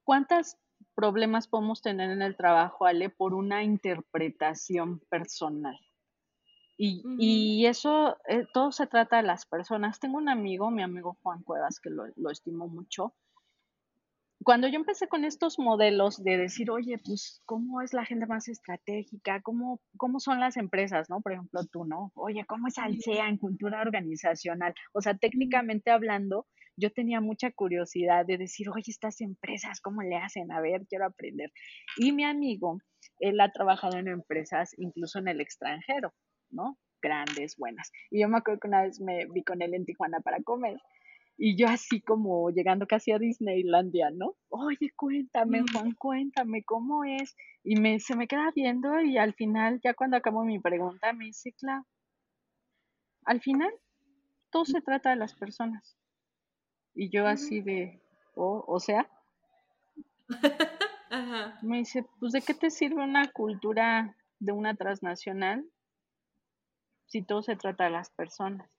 ¿cuántos problemas podemos tener en el trabajo, Ale, por una interpretación personal? Y, eso, eh, todo se trata de las personas. Tengo un amigo, mi amigo Juan Cuevas, que lo, lo estimo mucho. Cuando yo empecé con estos modelos de decir, oye, pues, ¿cómo es la gente más estratégica? ¿Cómo, cómo son las empresas, no? Por ejemplo, tú, ¿no? Oye, ¿cómo es Alsea en cultura organizacional? O sea, técnicamente hablando, yo tenía mucha curiosidad de decir, oye, estas empresas, ¿cómo le hacen? A ver, quiero aprender. Y mi amigo, él ha trabajado en empresas incluso en el extranjero. ¿No? Grandes, buenas. Y yo me acuerdo que una vez me vi con él en Tijuana para comer y yo así como llegando casi a Disneylandia, ¿no? Oye, cuéntame, mm. Juan, cuéntame cómo es. Y me, se me queda viendo y al final, ya cuando acabo mi pregunta, me dice, claro, al final todo se trata de las personas. Y yo así de, oh, o sea, [laughs] me dice, pues ¿de qué te sirve una cultura de una transnacional si todo se trata de las personas?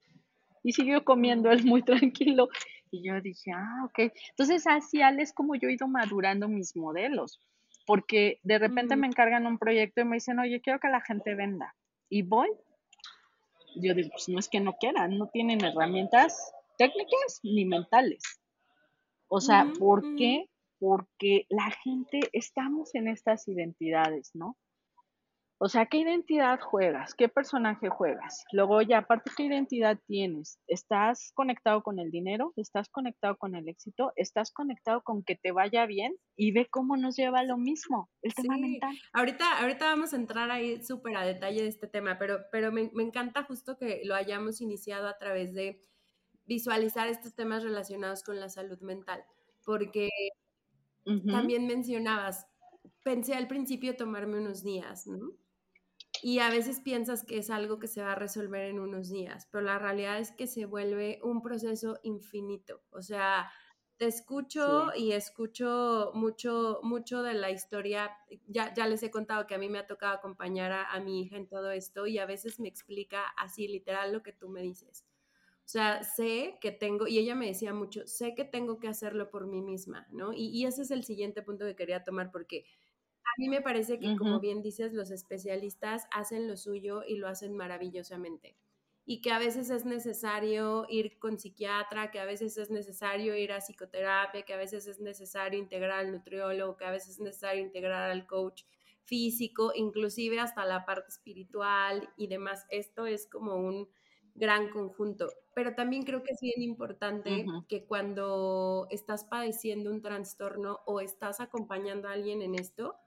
Y siguió comiendo él muy [laughs] tranquilo. Y yo dije, ah, ok. Entonces así es como yo he ido madurando mis modelos. Porque de repente me encargan un proyecto y me dicen, oye, quiero que la gente venda. Y voy. Yo digo, pues no es que no quieran, no tienen herramientas técnicas ni mentales. O sea, ¿por qué? Porque la gente, estamos en estas identidades, ¿no? O sea, ¿qué identidad juegas? ¿Qué personaje juegas? Luego ya, aparte, ¿qué identidad tienes? ¿Estás conectado con el dinero? ¿Estás conectado con el éxito? ¿Estás conectado con que te vaya bien? Y ve cómo nos lleva lo mismo, el tema mental. Ahorita, ahorita vamos a entrar ahí súper a detalle de este tema, pero, pero me, me encanta justo que lo hayamos iniciado a través de visualizar estos temas relacionados con la salud mental, porque también mencionabas, pensé al principio tomarme unos días, ¿no? Y a veces piensas que es algo que se va a resolver en unos días, pero la realidad es que se vuelve un proceso infinito. O sea, te escucho y escucho mucho, mucho de la historia. Ya, ya les he contado que a mí me ha tocado acompañar a, a, mi hija en todo esto y a veces me explica así literal lo que tú me dices. O sea, sé que tengo, y ella me decía mucho, sé que tengo que hacerlo por mí misma, ¿no? Y, y ese es el siguiente punto que quería tomar porque mí me parece que, como bien dices, los especialistas hacen lo suyo y lo hacen maravillosamente. Y que a veces es necesario ir con psiquiatra, que a veces es necesario ir a psicoterapia, que a veces es necesario integrar al nutriólogo, que a veces es necesario integrar al coach físico, inclusive hasta la parte espiritual y demás. Esto es como un gran conjunto. Pero también creo que es bien importante que cuando estás padeciendo un trastorno o estás acompañando a alguien en esto,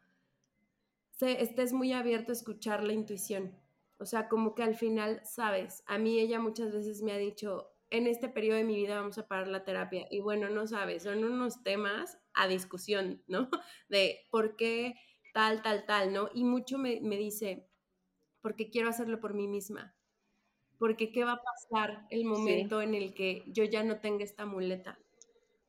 estés muy abierto a escuchar la intuición. O sea, como que al final sabes, a mí ella muchas veces me ha dicho, en este periodo de mi vida vamos a parar la terapia. Y bueno, no sabes, son unos temas a discusión, ¿no? [laughs] De por qué tal, tal, tal, ¿no? Y mucho me, me dice, porque quiero hacerlo por mí misma. Porque qué va a pasar el momento en el que yo ya no tenga esta muleta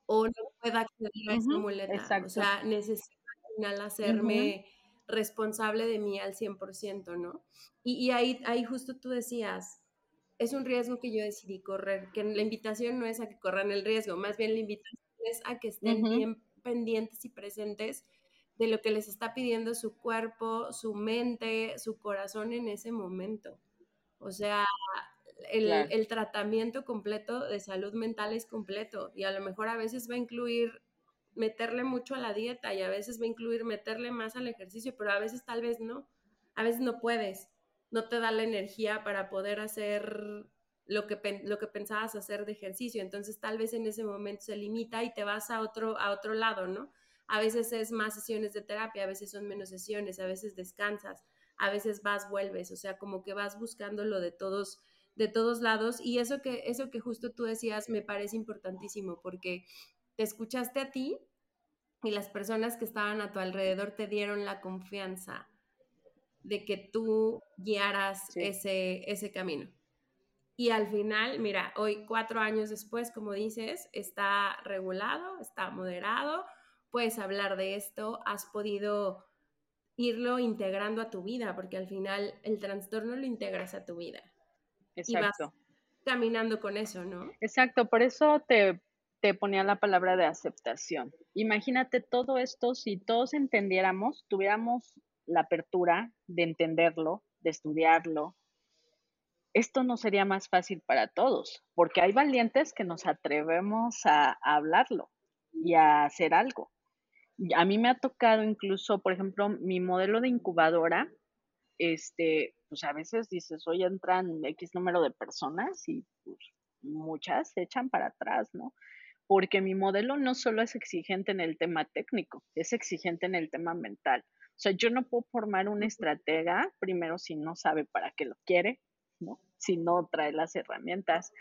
o no pueda acceder a esta muleta. O sea, necesito al final hacerme responsable de mí al 100%, ¿no? Y, ahí, ahí justo tú decías, es un riesgo que yo decidí correr, que la invitación no es a que corran el riesgo, más bien la invitación es a que estén bien pendientes y presentes de lo que les está pidiendo su cuerpo, su mente, su corazón en ese momento. O sea, el, el, tratamiento completo de salud mental es completo y a lo mejor a veces va a incluir meterle mucho a la dieta y a veces va a incluir meterle más al ejercicio, pero a veces tal vez no. A veces no puedes, no te da la energía para poder hacer lo que, lo que pensabas hacer de ejercicio. Entonces tal vez en ese momento se limita y te vas a otro, a otro lado, ¿no? A veces es más sesiones de terapia, a veces son menos sesiones, a veces descansas, a veces vas, vuelves, o sea, como que vas buscando lo de todos de todos lados y eso que eso que justo tú decías me parece importantísimo porque te escuchaste a ti y las personas que estaban a tu alrededor te dieron la confianza de que tú guiaras ese, ese camino. Y al final, mira, hoy cuatro años después, como dices, está regulado, está moderado, puedes hablar de esto, has podido irlo integrando a tu vida, porque al final el trastorno lo integras a tu vida. Exacto. Y vas caminando con eso, ¿no? Exacto, por eso te te ponía la palabra de aceptación. Imagínate todo esto si todos entendiéramos, tuviéramos la apertura de entenderlo, de estudiarlo. Esto no sería más fácil para todos, porque hay valientes que nos atrevemos a, hablarlo y a hacer algo. A mí me ha tocado incluso, por ejemplo, mi modelo de incubadora, este, pues a veces dices, hoy entran X número de personas y pues, muchas se echan para atrás, ¿no? Porque mi modelo no solo es exigente en el tema técnico, es exigente en el tema mental. O sea, yo no puedo formar una estratega primero si no sabe para qué lo quiere, ¿no? Si no trae las herramientas.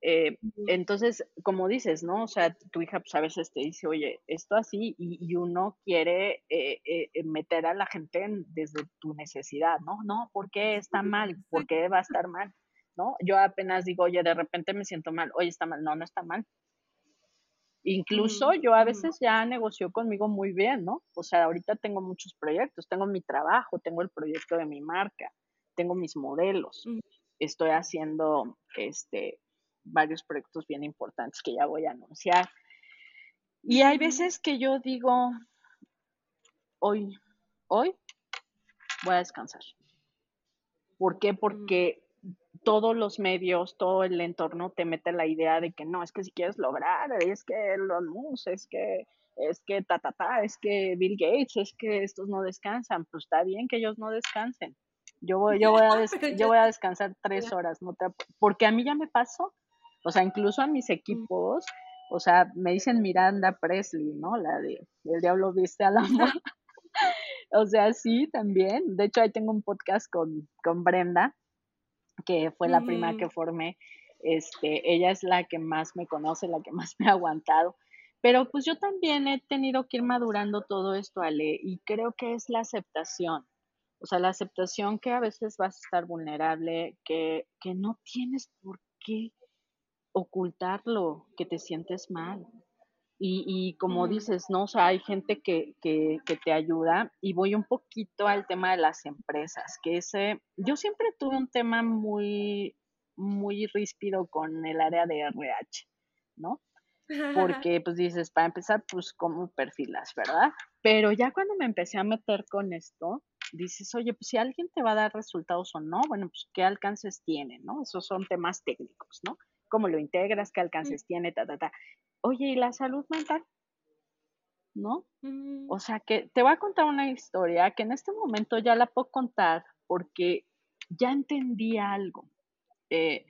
Eh, entonces, como dices, ¿no? O sea, tu hija pues a veces te dice, oye, esto así, y, uno quiere eh, eh, meter a la gente desde tu necesidad, ¿no? No, ¿por qué está mal? ¿Por qué va a estar mal? ¿no? Yo apenas digo, oye, de repente me siento mal, oye, está mal, no, no está mal. Incluso yo a veces ya negocio conmigo muy bien, ¿no? O sea, ahorita tengo muchos proyectos, tengo mi trabajo, tengo el proyecto de mi marca, tengo mis modelos, estoy haciendo este varios proyectos bien importantes que ya voy a anunciar. Y hay veces que yo digo, hoy, hoy voy a descansar. ¿Por qué? Porque todos los medios, todo el entorno te mete la idea de que no, es que si quieres lograr, es que los mus, es que, es que ta, ta, ta, es que Bill Gates, es que estos no descansan. Pues está bien que ellos no descansen. Yo voy, yo voy, a, [laughs] yo voy a descansar tres horas, no porque a mí ya me pasó. O sea, incluso a mis equipos, o sea, me dicen Miranda Presley, ¿no? La de El Diablo Viste al Amor. [laughs] [laughs] o sea, sí, también. De hecho, ahí tengo un podcast con, con Brenda, que fue la prima que formé. Este, ella es la que más me conoce, la que más me ha aguantado. Pero pues yo también he tenido que ir madurando todo esto, Ale, y creo que es la aceptación. O sea, la aceptación que a veces vas a estar vulnerable, que, que no tienes por qué ocultarlo, que te sientes mal. Y, y como dices, ¿no? O sea, hay gente que, que, que, te ayuda y voy un poquito al tema de las empresas, que ese, yo siempre tuve un tema muy, muy ríspido con el área de RH, ¿no? [laughs] Porque pues dices, para empezar, pues como perfilas, ¿verdad? Pero ya cuando me empecé a meter con esto, dices, oye, pues si alguien te va a dar resultados o no, bueno, pues qué alcances tiene, ¿no? Esos son temas técnicos, ¿no? cómo lo integras, qué alcances tiene, ta, ta, ta. Oye, ¿y la salud mental? ¿No? Mm. O sea que te voy a contar una historia que en este momento ya la puedo contar porque ya entendí algo. Eh,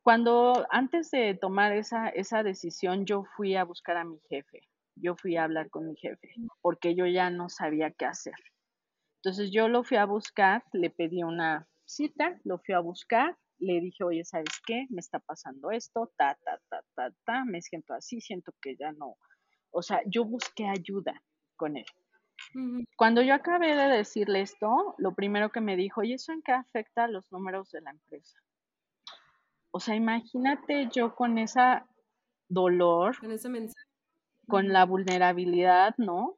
cuando antes de tomar esa, esa decisión, yo fui a buscar a mi jefe, yo fui a hablar con mi jefe, porque yo ya no sabía qué hacer. Entonces yo lo fui a buscar, le pedí una cita, lo fui a buscar le dije, oye, ¿sabes qué? Me está pasando esto, ta, ta, ta, ta, ta, me siento así, siento que ya no. O sea, yo busqué ayuda con él. Cuando yo acabé de decirle esto, lo primero que me dijo, ¿y eso en qué afecta a los números de la empresa? O sea, imagínate yo con esa dolor, con ese mensaje. Con la vulnerabilidad, ¿no?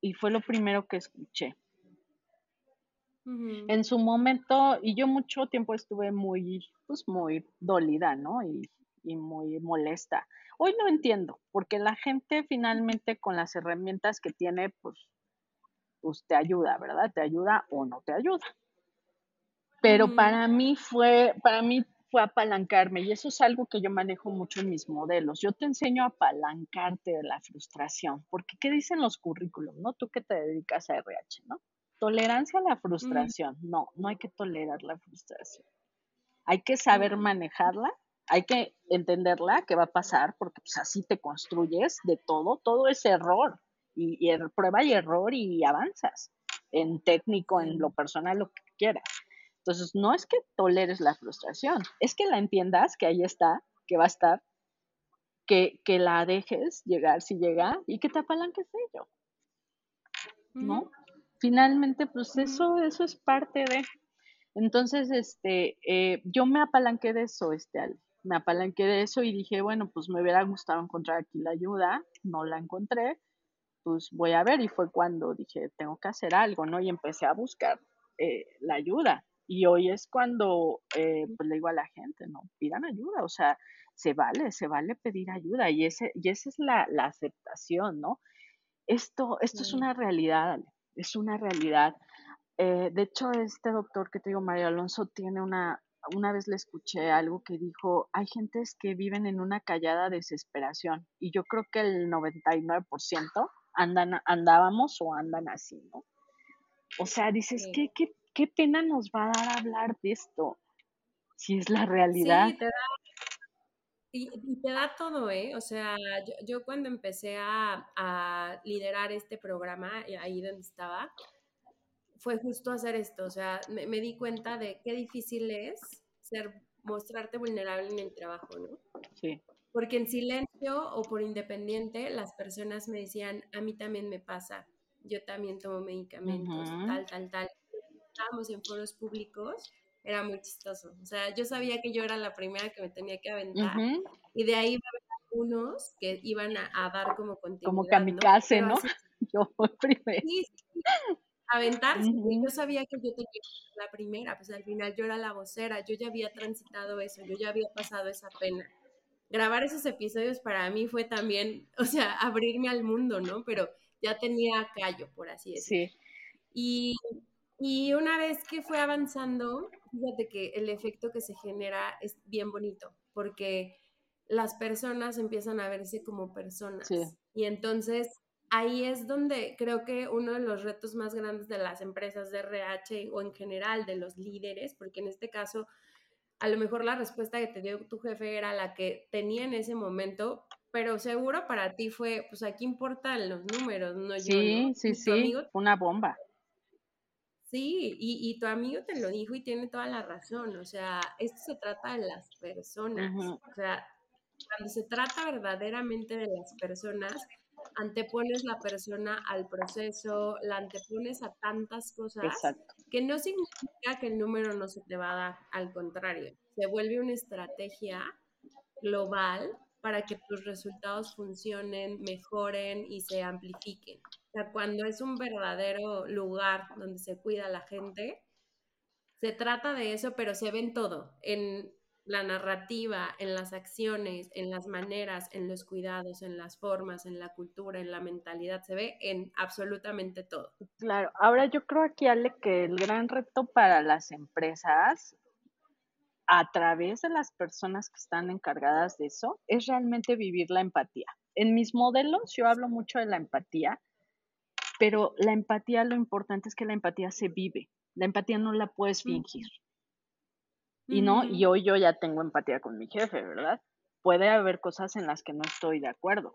Y fue lo primero que escuché. En su momento, y yo mucho tiempo estuve muy, pues muy dolida, ¿no? Y, y muy molesta. Hoy no entiendo, porque la gente finalmente con las herramientas que tiene, pues, pues te ayuda, ¿verdad? Te ayuda o no te ayuda. Pero para mí fue, para mí fue apalancarme y eso es algo que yo manejo mucho en mis modelos. Yo te enseño a apalancarte de la frustración, porque ¿qué dicen los currículums, no? Tú que te dedicas a RH, ¿no? Tolerancia a la frustración. No, no hay que tolerar la frustración. Hay que saber manejarla, hay que entenderla, que va a pasar, porque pues así te construyes de todo, todo es error. Y, er, prueba y error y avanzas en técnico, en lo personal, lo que quieras. Entonces, no es que toleres la frustración, es que la entiendas, que ahí está, que va a estar, que, que la dejes llegar si llega y que te apalanques de ello. ¿No? Finalmente, pues eso, eso es parte de. Entonces, este, eh, yo me apalanqué de eso, este, me apalanqué de eso y dije, bueno, pues me hubiera gustado encontrar aquí la ayuda, no la encontré, pues voy a ver y fue cuando dije, tengo que hacer algo, ¿no? Y empecé a buscar eh, la ayuda. Y hoy es cuando eh, pues le digo a la gente, no, pidan ayuda, o sea, se vale, se vale pedir ayuda y, ese, y esa es la, la aceptación, ¿no? Esto, esto es una realidad, Ale es una realidad. Eh, de hecho, este doctor que te digo, Mario Alonso, tiene una, una vez le escuché algo que dijo, hay gentes que viven en una callada desesperación y yo creo que el 99% andan, andábamos o andan así, ¿no? O sea, dices, ¿qué, qué, qué pena nos va a dar hablar de esto? Si es la realidad. Sí, te da, y, te da todo, ¿eh? O sea, yo, cuando empecé a, liderar este programa, eh, ahí donde estaba, fue justo hacer esto. O sea, me, di cuenta de qué difícil es ser, mostrarte vulnerable en el trabajo, ¿no? Sí. Porque en silencio o por independiente, las personas me decían, a mí también me pasa, yo también tomo medicamentos, tal, tal, tal. Estábamos en foros públicos era muy chistoso. O sea, yo sabía que yo era la primera que me tenía que aventar y de ahí iba a haber algunos que iban a, dar como continuidad. Como kamikaze, ¿no? [laughs] Yo fui primero. Sí, sí, aventarse. Yo sabía que yo tenía que ser la primera, pues al final yo era la vocera, yo ya había transitado eso, yo ya había pasado esa pena. Grabar esos episodios para mí fue también, o sea, abrirme al mundo, ¿no? Pero ya tenía callo, por así decirlo. Sí. Y, y una vez que fue avanzando, fíjate que el efecto que se genera es bien bonito, porque las personas empiezan a verse como personas. Sí. Y entonces ahí es donde creo que uno de los retos más grandes de las empresas de RH o en general de los líderes, porque en este caso a lo mejor la respuesta que te dio tu jefe era la que tenía en ese momento, pero seguro para ti fue, pues aquí importan los números, no sí, yo. Sí, sí, sí, una bomba. Sí, y, y, tu amigo te lo dijo y tiene toda la razón, o sea, esto se trata de las personas, o sea, cuando se trata verdaderamente de las personas, antepones la persona al proceso, la antepones a tantas cosas que no significa que el número no se te va a dar, al contrario, se vuelve una estrategia global para que tus resultados funcionen, mejoren y se amplifiquen. Sea, cuando es un verdadero lugar donde se cuida la gente, se trata de eso, pero se ve en todo, en la narrativa, en las acciones, en las maneras, en los cuidados, en las formas, en la cultura, en la mentalidad, se ve en absolutamente todo. Claro, ahora yo creo aquí, Ale, que el gran reto para las empresas a través de las personas que están encargadas de eso es realmente vivir la empatía. En mis modelos yo hablo mucho de la empatía, pero la empatía, lo importante es que la empatía se vive. La empatía no la puedes fingir. Y no, y hoy yo ya tengo empatía con mi jefe, ¿verdad? Puede haber cosas en las que no estoy de acuerdo,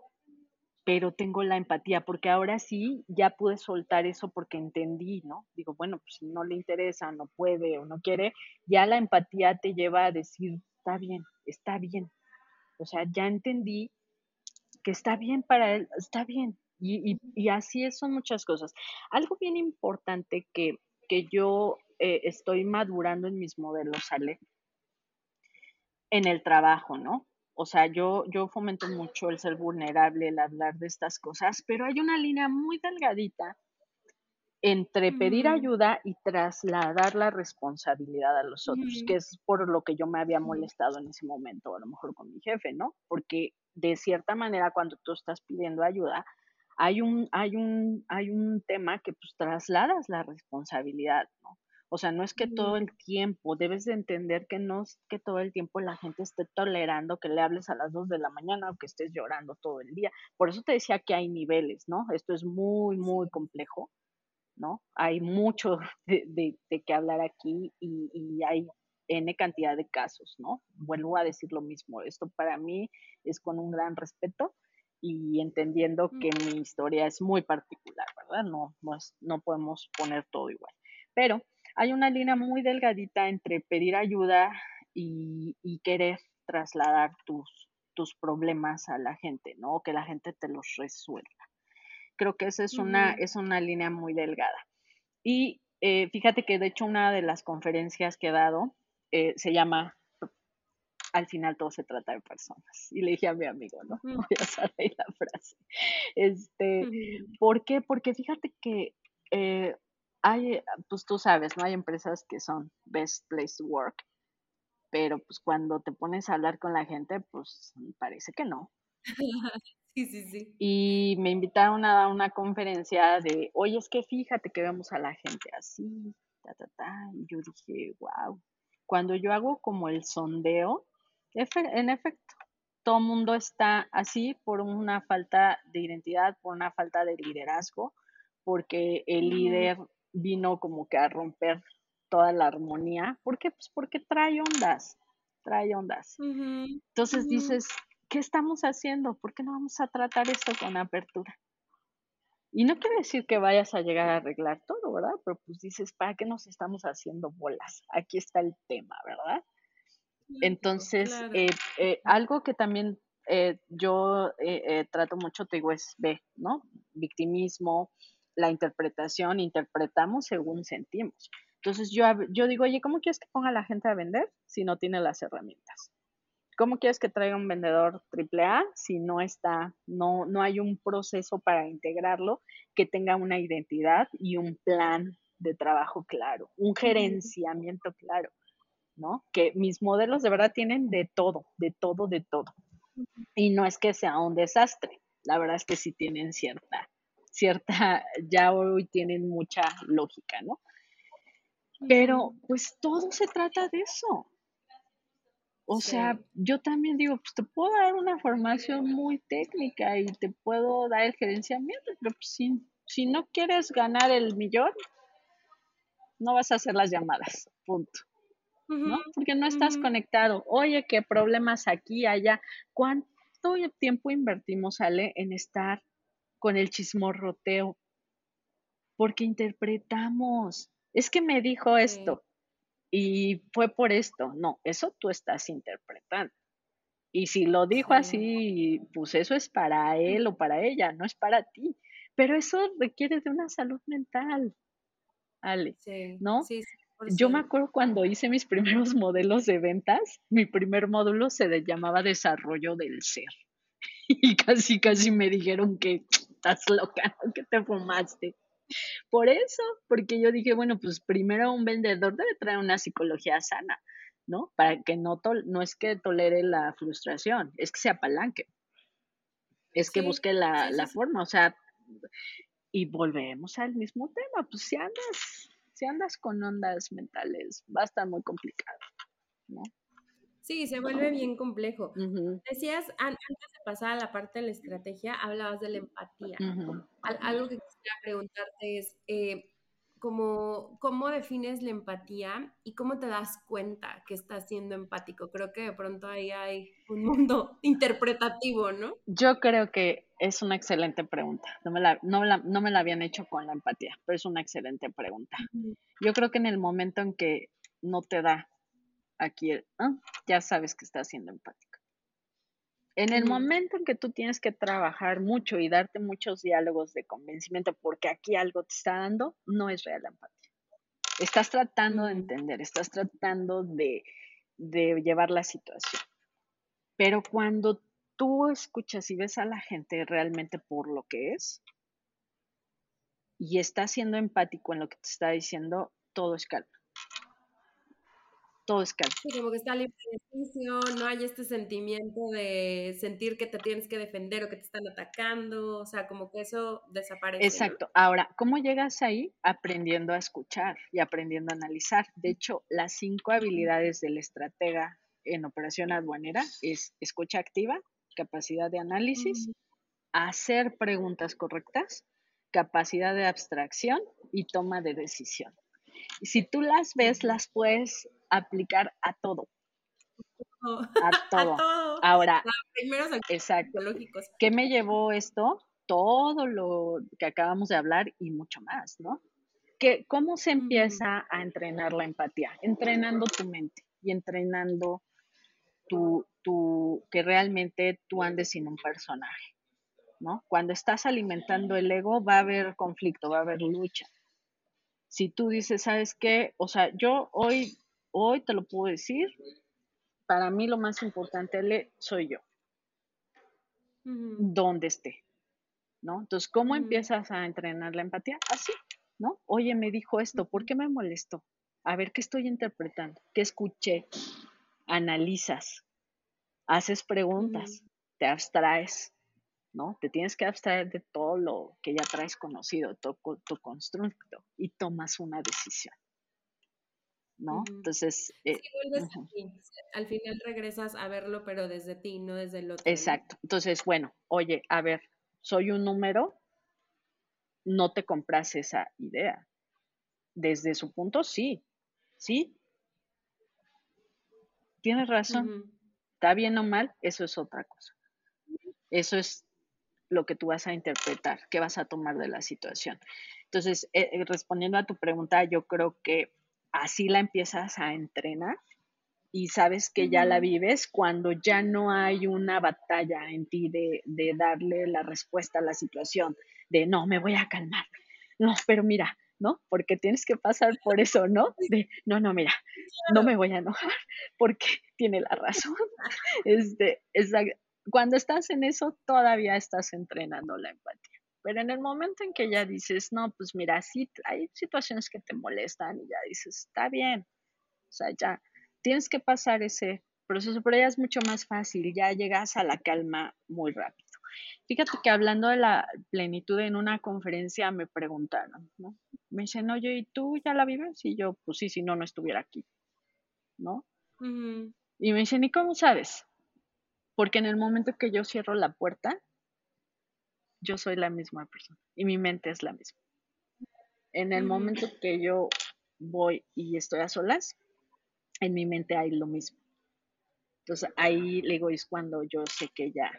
pero tengo la empatía porque ahora sí ya pude soltar eso porque entendí, ¿no? Digo, bueno, pues si no le interesa, no puede o no quiere, ya la empatía te lleva a decir, está bien, está bien. O sea, ya entendí que está bien para él, está bien. Y, y, así son muchas cosas. Algo bien importante que, que yo eh, estoy madurando en mis modelos, ¿sale? En el trabajo, ¿no? O sea, yo, yo fomento mucho el ser vulnerable, el hablar de estas cosas, pero hay una línea muy delgadita entre pedir ayuda y trasladar la responsabilidad a los otros, que es por lo que yo me había molestado en ese momento, a lo mejor con mi jefe, ¿no? Porque de cierta manera cuando tú estás pidiendo ayuda, hay un, hay un, hay un tema que pues trasladas la responsabilidad, ¿no? O sea, no es que todo el tiempo, debes de entender que no es que todo el tiempo la gente esté tolerando que le hables a las dos de la mañana o que estés llorando todo el día. Por eso te decía que hay niveles, ¿no? Esto es muy, muy complejo, ¿no? Hay mucho [laughs] de, de, de que hablar aquí y, y hay N cantidad de casos, ¿no? Vuelvo a decir lo mismo, esto para mí es con un gran respeto y entendiendo que mi historia es muy particular, ¿verdad? No, no, no podemos poner todo igual. Pero hay una línea muy delgadita entre pedir ayuda y, querer trasladar tus, tus problemas a la gente, ¿no? O que la gente te los resuelva. Creo que esa es una, es una línea muy delgada. Y eh, fíjate que de hecho una de las conferencias que he dado eh, se llama Al final todo se trata de personas. Y le dije a mi amigo, ¿no? Voy a usar ahí la frase. Este, ¿Por qué? Porque fíjate que eh, hay, pues tú sabes, ¿no? Hay empresas que son best place to work, pero pues cuando te pones a hablar con la gente, pues parece que no. [laughs] Sí, sí, sí. Y me invitaron a dar una conferencia de, oye, es que fíjate que vemos a la gente así, ta, ta, ta. Y yo dije, wow. Cuando yo hago como el sondeo, en efecto, todo el mundo está así por una falta de identidad, por una falta de liderazgo, porque el líder vino como que a romper toda la armonía. ¿Por qué? Pues porque trae ondas, trae ondas. Entonces dices, ¿qué estamos haciendo? ¿Por qué no vamos a tratar esto con apertura? Y no quiere decir que vayas a llegar a arreglar todo, ¿verdad? Pero pues dices, ¿para qué nos estamos haciendo bolas? Aquí está el tema, ¿verdad? Entonces, eh, eh, algo que también eh, yo trato mucho, te digo, es B, ¿no? Victimismo, la interpretación, interpretamos según sentimos. Entonces yo, yo digo, oye, ¿cómo quieres que ponga a la gente a vender si no tiene las herramientas? ¿Cómo quieres que traiga un vendedor AAA si no está, no, no hay un proceso para integrarlo que tenga una identidad y un plan de trabajo claro, un gerenciamiento claro, ¿no? Que mis modelos de verdad tienen de todo, de todo, de todo. Y no es que sea un desastre, la verdad es que sí tienen cierta, cierta, ya hoy tienen mucha lógica, ¿no? Pero pues todo se trata de eso. O sea, yo también digo, pues te puedo dar una formación muy técnica y te puedo dar el gerenciamiento, pero pues, si, si no quieres ganar el millón, no vas a hacer las llamadas, punto. ¿No? Porque no estás conectado. Oye, qué problemas aquí, allá. ¿Cuánto tiempo invertimos, Ale, en estar con el chismorroteo? Porque interpretamos. Es que me dijo esto y fue por esto. No, eso tú estás interpretando. Y si lo dijo así, pues eso es para él o para ella, no es para ti. Pero eso requiere de una salud mental, Ale, ¿no? Sí, Yo me acuerdo cuando hice mis primeros [laughs] modelos de ventas, mi primer módulo se llamaba desarrollo del ser. [laughs] Y casi, casi me dijeron que estás loca, que te fumaste. Por eso, porque yo dije, bueno, pues primero un vendedor debe traer una psicología sana, ¿no? Para que no, no es que tolere la frustración, es que se apalanque, es que busque la, la forma, o sea, y volvemos al mismo tema, pues si andas, si andas con ondas mentales, va a estar muy complicado, ¿no? Sí, se vuelve bien complejo. Decías, antes de pasar a la parte de la estrategia, hablabas de la empatía. algo que quisiera preguntarte es, eh, ¿cómo, ¿cómo defines la empatía y cómo te das cuenta que estás siendo empático? Creo que de pronto ahí hay un mundo [laughs] interpretativo, ¿no? Yo creo que es una excelente pregunta. No me la, no no me la habían hecho con la empatía, pero es una excelente pregunta. Yo creo que en el momento en que no te da aquí ya sabes que estás siendo empático. En el momento en que tú tienes que trabajar mucho y darte muchos diálogos de convencimiento porque aquí algo te está dando, no es real empatía. Estás tratando de entender, estás tratando de, de llevar la situación. Pero cuando tú escuchas y ves a la gente realmente por lo que es y estás siendo empático en lo que te está diciendo, todo es calma todo es como que está libre de no hay este sentimiento de sentir que te tienes que defender o que te están atacando, o sea, como que eso desaparece. Exacto. Ahora, ¿cómo llegas ahí? Aprendiendo a escuchar y aprendiendo a analizar. De hecho, las cinco habilidades del estratega en operación aduanera es escucha activa, capacidad de análisis, hacer preguntas correctas, capacidad de abstracción y toma de decisión. Y si tú las ves, las puedes aplicar a todo. A [laughs] todo. Ahora, exacto. ¿Qué me llevó esto? Todo lo que acabamos de hablar y mucho más, ¿no? Que, ¿Cómo se empieza a entrenar la empatía? Entrenando tu mente y entrenando tu, tu, que realmente tú andes sin un personaje, ¿no? Cuando estás alimentando el ego va a haber conflicto, va a haber lucha. Si tú dices, ¿sabes qué? O sea, yo hoy hoy te lo puedo decir, para mí lo más importante soy yo, donde esté, ¿no? Entonces, ¿cómo empiezas a entrenar la empatía? Así, ¿no? Oye, me dijo esto, ¿por qué me molestó? A ver, ¿qué estoy interpretando? ¿Qué escuché? Analizas, haces preguntas, te abstraes, ¿no? Te tienes que abstraer de todo lo que ya traes conocido, todo tu constructo, y tomas una decisión. ¿no? Entonces... Eh, Al final regresas a verlo, pero desde ti, no desde el otro. Exacto. Entonces, bueno, oye, a ver, soy un número, no te compras esa idea. Desde su punto, sí, sí. Tienes razón. Está bien o mal, eso es otra cosa. Eso es lo que tú vas a interpretar, qué vas a tomar de la situación. Entonces, eh, eh, respondiendo a tu pregunta, yo creo que así la empiezas a entrenar y sabes que ya la vives cuando ya no hay una batalla en ti de, darle la respuesta a la situación, de no, me voy a calmar. No, pero mira, ¿no? Porque tienes que pasar por eso, ¿no? [laughs] De, no, no, mira, no me voy a enojar porque tiene la razón. [laughs] Este, cuando estás en eso, todavía estás entrenando la empatía. Pero en el momento en que ya dices, no, pues mira, sí, hay situaciones que te molestan y ya dices, está bien. O sea, ya tienes que pasar ese proceso, pero ya es mucho más fácil, ya llegas a la calma muy rápido. Fíjate que hablando de la plenitud en una conferencia me preguntaron, ¿no? Me dicen, oye, ¿y tú ya la vives? Y yo, pues sí, si no, no estuviera aquí, ¿no? Y me dicen, ¿y cómo sabes? Porque en el momento que yo cierro la puerta, yo soy la misma persona y mi mente es la misma. En el momento que yo voy y estoy a solas, en mi mente hay lo mismo. Entonces ahí le digo, es cuando yo sé que ya,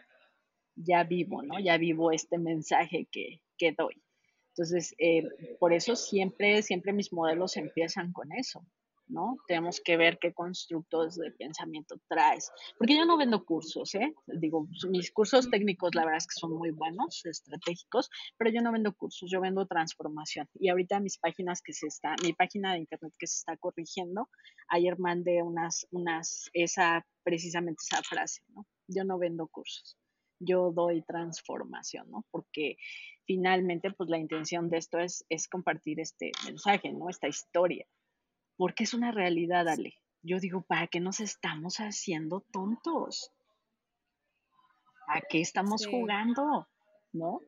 ya vivo, ¿no? Ya vivo este mensaje que, que doy. Entonces, eh, por eso siempre, siempre mis modelos empiezan con eso. ¿No? Tenemos que ver qué constructos de pensamiento traes. Porque yo no vendo cursos, ¿eh? Digo, mis cursos técnicos la verdad es que son muy buenos, estratégicos, pero yo no vendo cursos, yo vendo transformación. Y ahorita mis páginas que se está, mi página de internet que se está corrigiendo, ayer mandé unas, unas, esa, precisamente esa frase, ¿no? Yo no vendo cursos, yo doy transformación, ¿no? Porque finalmente, pues la intención de esto es, es compartir este mensaje, ¿no? Esta historia porque es una realidad, Ale. Yo digo, ¿para qué nos estamos haciendo tontos? ¿A qué estamos jugando? ¿No?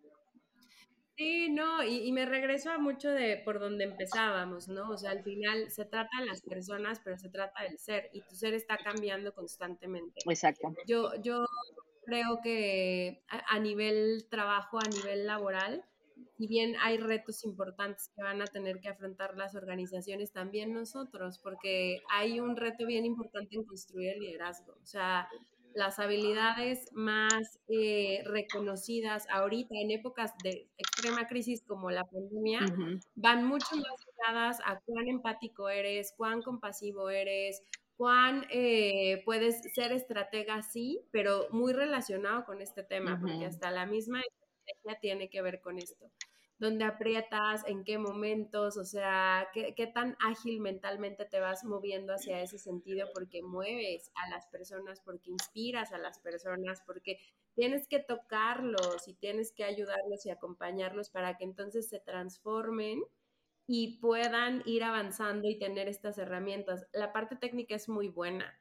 Sí, no, y, me regreso a mucho de por donde empezábamos, ¿no? O sea, al final se trata de las personas, pero se trata del ser, y tu ser está cambiando constantemente. Exacto. Yo, yo creo que a nivel trabajo, a nivel laboral, y bien hay retos importantes que van a tener que afrontar las organizaciones, también nosotros, porque hay un reto bien importante en construir el liderazgo. O sea, las habilidades más eh, reconocidas ahorita en épocas de extrema crisis como la pandemia van mucho más ligadas a cuán empático eres, cuán compasivo eres, cuán eh, puedes ser estratega, sí, pero muy relacionado con este tema, porque hasta la misma estrategia tiene que ver con esto dónde aprietas, en qué momentos, o sea, qué, qué, tan ágil mentalmente te vas moviendo hacia ese sentido, porque mueves a las personas, porque inspiras a las personas, porque tienes que tocarlos y tienes que ayudarlos y acompañarlos para que entonces se transformen y puedan ir avanzando y tener estas herramientas. La parte técnica es muy buena,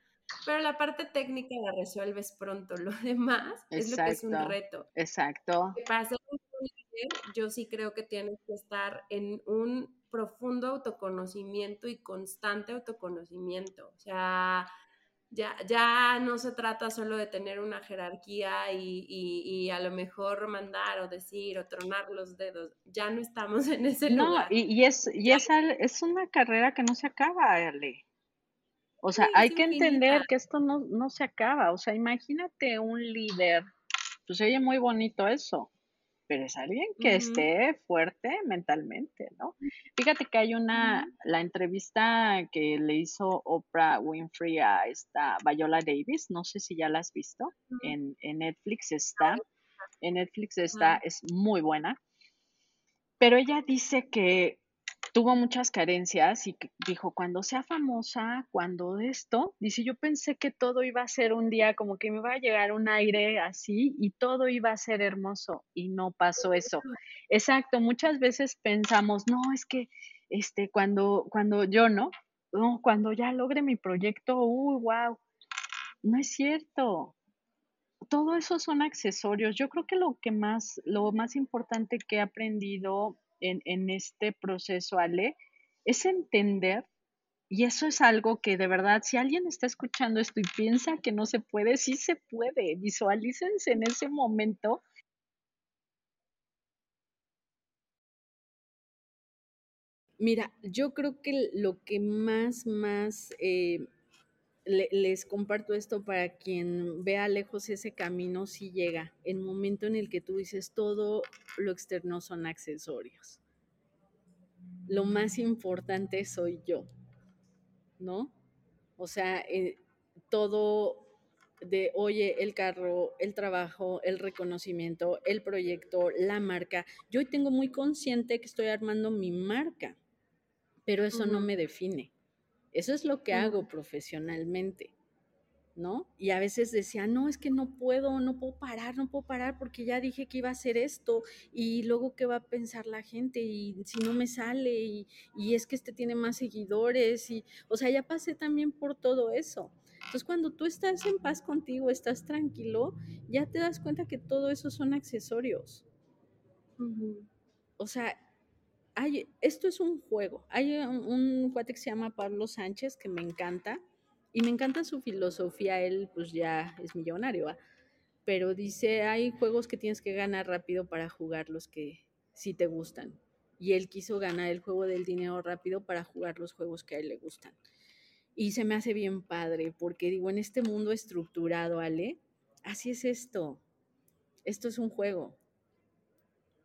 pero la parte técnica la resuelves pronto, [laughs] lo demás es lo que es un reto. Exacto yo sí creo que tienes que estar en un profundo autoconocimiento y constante autoconocimiento. O sea, ya, ya no se trata solo de tener una jerarquía y, a lo mejor mandar o decir o tronar los dedos. Ya no estamos en ese lugar. No, y, es, y es, es, una carrera que no se acaba, Ale. O sea, hay que entender que esto no, no se acaba. O sea, imagínate un líder. Pues oye muy bonito eso pero es alguien que esté fuerte mentalmente, ¿no? Fíjate que hay una, la entrevista que le hizo Oprah Winfrey a esta Viola Davis, no sé si ya la has visto, en, en Netflix está, en Netflix está, es muy buena, pero ella dice que tuvo muchas carencias y dijo, cuando sea famosa, cuando esto, dice, yo pensé que todo iba a ser un día como que me iba a llegar un aire así y todo iba a ser hermoso y no pasó eso. Exacto, muchas veces pensamos, no, es que este cuando cuando yo no, no, cuando ya logre mi proyecto, uy, wow. No es cierto. Todo eso son accesorios. Yo creo que lo que más lo más importante que he aprendido en, este proceso, Ale, es entender, y eso es algo que de verdad, si alguien está escuchando esto y piensa que no se puede, sí se puede, visualícense en ese momento. Mira, yo creo que lo que más, más eh, les comparto esto para quien vea lejos ese camino, si llega el momento en el que tú dices todo lo externo son accesorios. Lo más importante soy yo, ¿no? O sea, eh, todo de, oye, el carro, el trabajo, el reconocimiento, el proyecto, la marca. Yo hoy tengo muy consciente que estoy armando mi marca, pero eso no me define. Eso es lo que hago profesionalmente. ¿no? Y a veces decía, no, es que no puedo, no puedo parar, no puedo parar porque ya dije que iba a hacer esto y luego qué va a pensar la gente y si no me sale y, y es que este tiene más seguidores y, o sea, ya pasé también por todo eso. Entonces, cuando tú estás en paz contigo, estás tranquilo, ya te das cuenta que todo eso son accesorios. O sea, esto es un juego. Hay un, un cuate que se llama Pablo Sánchez que me encanta y me encanta su filosofía, él pues ya es millonario, pero dice, hay juegos que tienes que ganar rápido para jugar los que sí te gustan. Y él quiso ganar el juego del dinero rápido para jugar los juegos que a él le gustan. Y se me hace bien padre, porque digo, en este mundo estructurado, Ale, así es esto. Esto es un juego.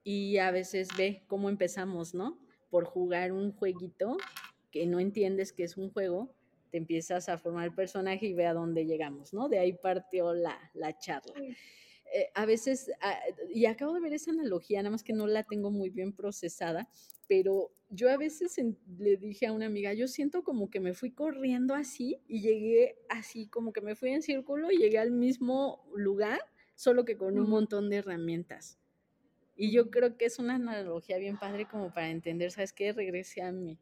Y a veces ve cómo empezamos, ¿no? Por jugar un jueguito que no entiendes que es un juego te empiezas a formar el personaje y ve a dónde llegamos, ¿no? De ahí partió la, la charla. Eh, a veces, ah, y acabo de ver esa analogía, nada más que no la tengo muy bien procesada, pero yo a veces le dije a una amiga, yo siento como que me fui corriendo así y llegué así, como que me fui en círculo y llegué al mismo lugar, solo que con un montón de herramientas. Y yo creo que es una analogía bien padre como para entender, ¿sabes qué? Regrese a mí.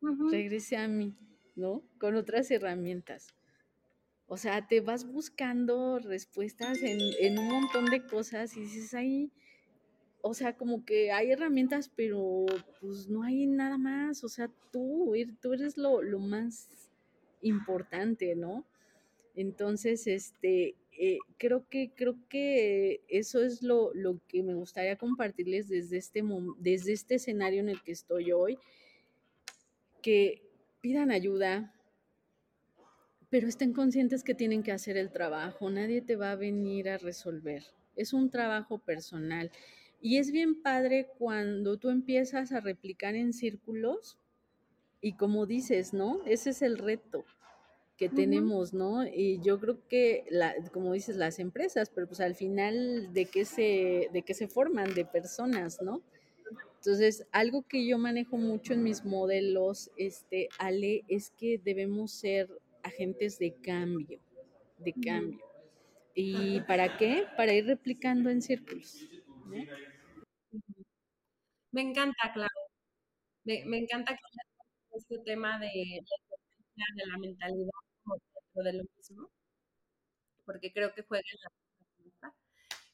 Regrese a mí. ¿no? Con otras herramientas. O sea, te vas buscando respuestas en, un montón de cosas y dices ahí, o sea, como que hay herramientas, pero pues no hay nada más. O sea, tú, tú eres lo, más importante, ¿no? Entonces, este, eh, creo que, creo que eso es lo, lo, que me gustaría compartirles desde este, desde este escenario en el que estoy hoy, que, pidan ayuda, pero estén conscientes que tienen que hacer el trabajo, nadie te va a venir a resolver. Es un trabajo personal. Y es bien padre cuando tú empiezas a replicar en círculos y como dices, ¿no? Ese es el reto que tenemos, ¿no? Y yo creo que, la, como dices, las empresas, pero pues al final, ¿de qué se, de qué se forman? De personas, ¿no? Entonces, algo que yo manejo mucho en mis modelos, este, Ale, es que debemos ser agentes de cambio, de cambio. ¿Y para qué? Para ir replicando en círculos. Me encanta, Clau. Me, me encanta que este tema de, de la mentalidad de lo mismo, porque creo que juega en la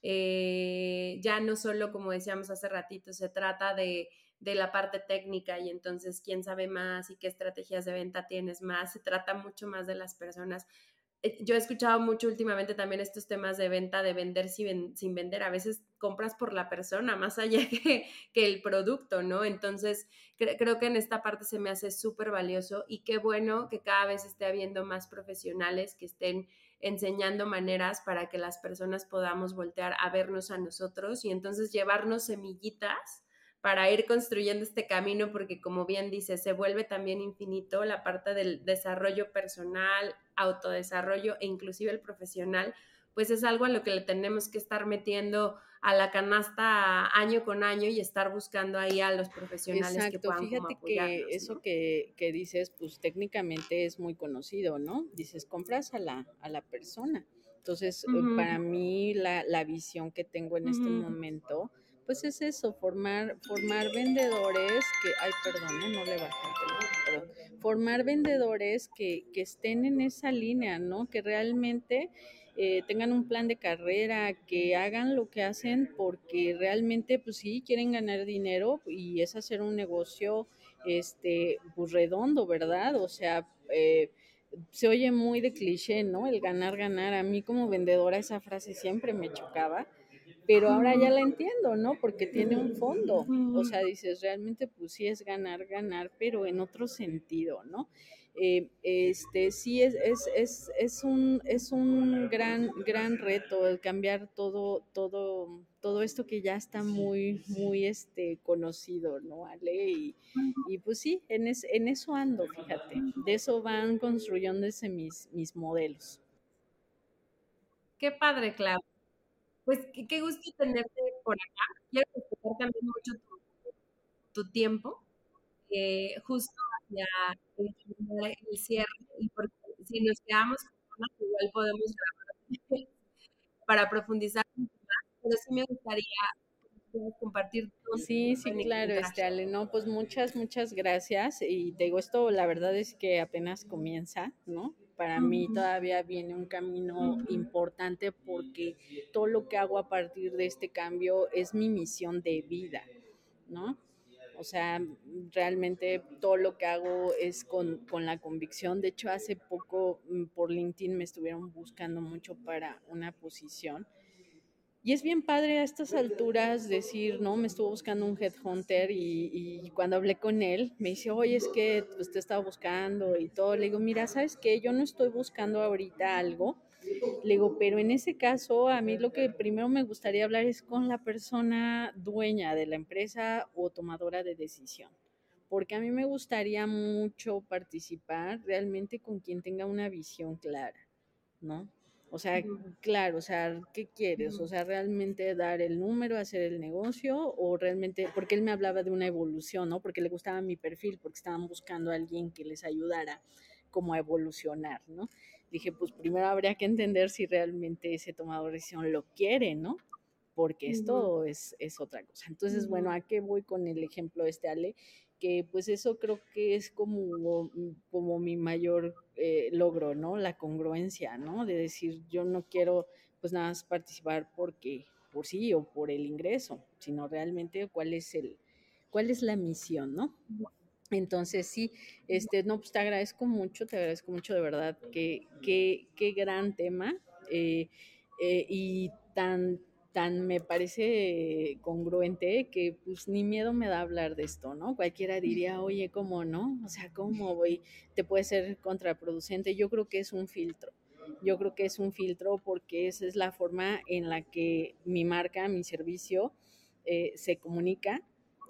eh, ya no solo, como decíamos hace ratito, se trata de, de la parte técnica y entonces quién sabe más y qué estrategias de venta tienes más, se trata mucho más de las personas. Eh, yo he escuchado mucho últimamente también estos temas de venta, de vender sin, sin vender. A veces compras por la persona más allá [laughs] que, que el producto, ¿no? Entonces, creo que en esta parte se me hace súper valioso y qué bueno que cada vez esté habiendo más profesionales que estén enseñando maneras para que las personas podamos voltear a vernos a nosotros y entonces llevarnos semillitas para ir construyendo este camino, porque como bien dice, se vuelve también infinito la parte del desarrollo personal, autodesarrollo e inclusive el profesional, pues es algo a lo que le tenemos que estar metiendo a la canasta año con año y estar buscando ahí a los profesionales que puedan Fíjate que eso que, que, dices, pues técnicamente es muy conocido, ¿no? Dices, compras a la, a la persona. Entonces, eh, para mí, la, la, visión que tengo en este momento, pues es eso, formar, formar vendedores que, ay, perdón, ¿eh? no le bajé, perdón, formar vendedores que, que estén en esa línea, ¿no? Que realmente eh, tengan un plan de carrera, que hagan lo que hacen porque realmente, pues sí, quieren ganar dinero y es hacer un negocio, este, pues redondo, ¿verdad? O sea, eh, se oye muy de cliché, ¿no? El ganar, ganar. A mí como vendedora esa frase siempre me chocaba, pero ahora ya la entiendo, ¿no? Porque tiene un fondo. O sea, dices, realmente pues sí es ganar, ganar, pero en otro sentido, ¿no? Eh, este, sí es, es, es, es, un, es un gran, gran reto el cambiar todo, todo, todo esto que ya está muy, muy este, conocido, ¿no, Ale? Y, y pues sí, en, en eso ando, fíjate, de eso van construyéndose mis, mis modelos. Qué padre, Clau. Pues qué, gusto tenerte por acá. Quiero respetar también mucho tu, tiempo, eh, justo hacia el, el, cierre, y porque si nos quedamos con igual podemos grabar [laughs] para profundizar más, pero sí me gustaría compartir Sí, sí, claro, este Ale, no, pues muchas, muchas gracias. Y te digo, esto la verdad es que apenas comienza, ¿no? Para mí todavía viene un camino importante porque todo lo que hago a partir de este cambio es mi misión de vida, ¿no? O sea, realmente todo lo que hago es con, con, la convicción. De hecho, hace poco mm, por LinkedIn me estuvieron buscando mucho para una posición y es bien padre a estas alturas decir, no, me estuvo buscando un headhunter y, cuando hablé con él me dice, oye, es que pues, te estaba buscando y todo. Le digo, mira, ¿sabes qué? Yo no estoy buscando ahorita algo. Le digo, pero en ese caso a mí lo que primero me gustaría hablar es con la persona dueña de la empresa o tomadora de decisión. Porque a mí me gustaría mucho participar realmente con quien tenga una visión clara, ¿no? O sea, claro, o sea, ¿qué quieres? O sea, realmente dar el número, hacer el negocio o realmente, porque él me hablaba de una evolución, ¿no? Porque le gustaba mi perfil, porque estaban buscando a alguien que les ayudara como a evolucionar, ¿no? Dije, pues primero habría que entender si realmente ese tomador de decisión lo quiere, ¿no? Porque esto es, es otra cosa. Entonces, bueno, ¿a qué voy con el ejemplo este, Ale? Que pues eso creo que es como, como mi mayor eh, logro, ¿no? La congruencia, ¿no? De decir, yo no quiero pues nada más participar porque, por sí o por el ingreso, sino realmente cuál es el, cuál es la misión, ¿no? Entonces sí, este, no, pues te agradezco mucho, te agradezco mucho de verdad, que, qué gran tema eh, eh, y tan, tan me parece congruente que pues ni miedo me da hablar de esto, ¿no? Cualquiera diría, oye, ¿cómo no? O sea, ¿cómo [laughs] voy? Te puede ser contraproducente. Yo creo que es un filtro. Yo creo que es un filtro porque esa es la forma en la que mi marca, mi servicio eh, se comunica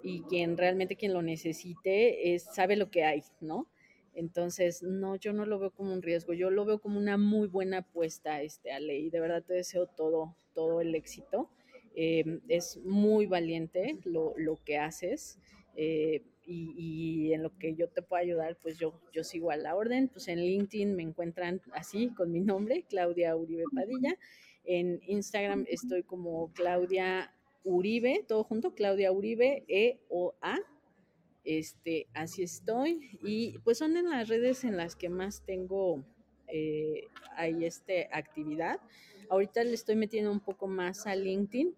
y quien realmente quien lo necesite es, sabe lo que hay, ¿no? Entonces, no, yo no lo veo como un riesgo, yo lo veo como una muy buena apuesta, este, Ale, y de verdad te deseo todo, todo el éxito. Eh, es muy valiente lo, que haces eh, y, en lo que yo te puedo ayudar, pues yo, yo sigo a la orden. Pues en LinkedIn me encuentran así con mi nombre, Claudia Uribe Padilla. En Instagram estoy como Claudia Uribe, todo junto, Claudia Uribe, E-O-A. Este, así estoy. Y pues son en las redes en las que más tengo eh, este actividad. Ahorita le estoy metiendo un poco más a LinkedIn.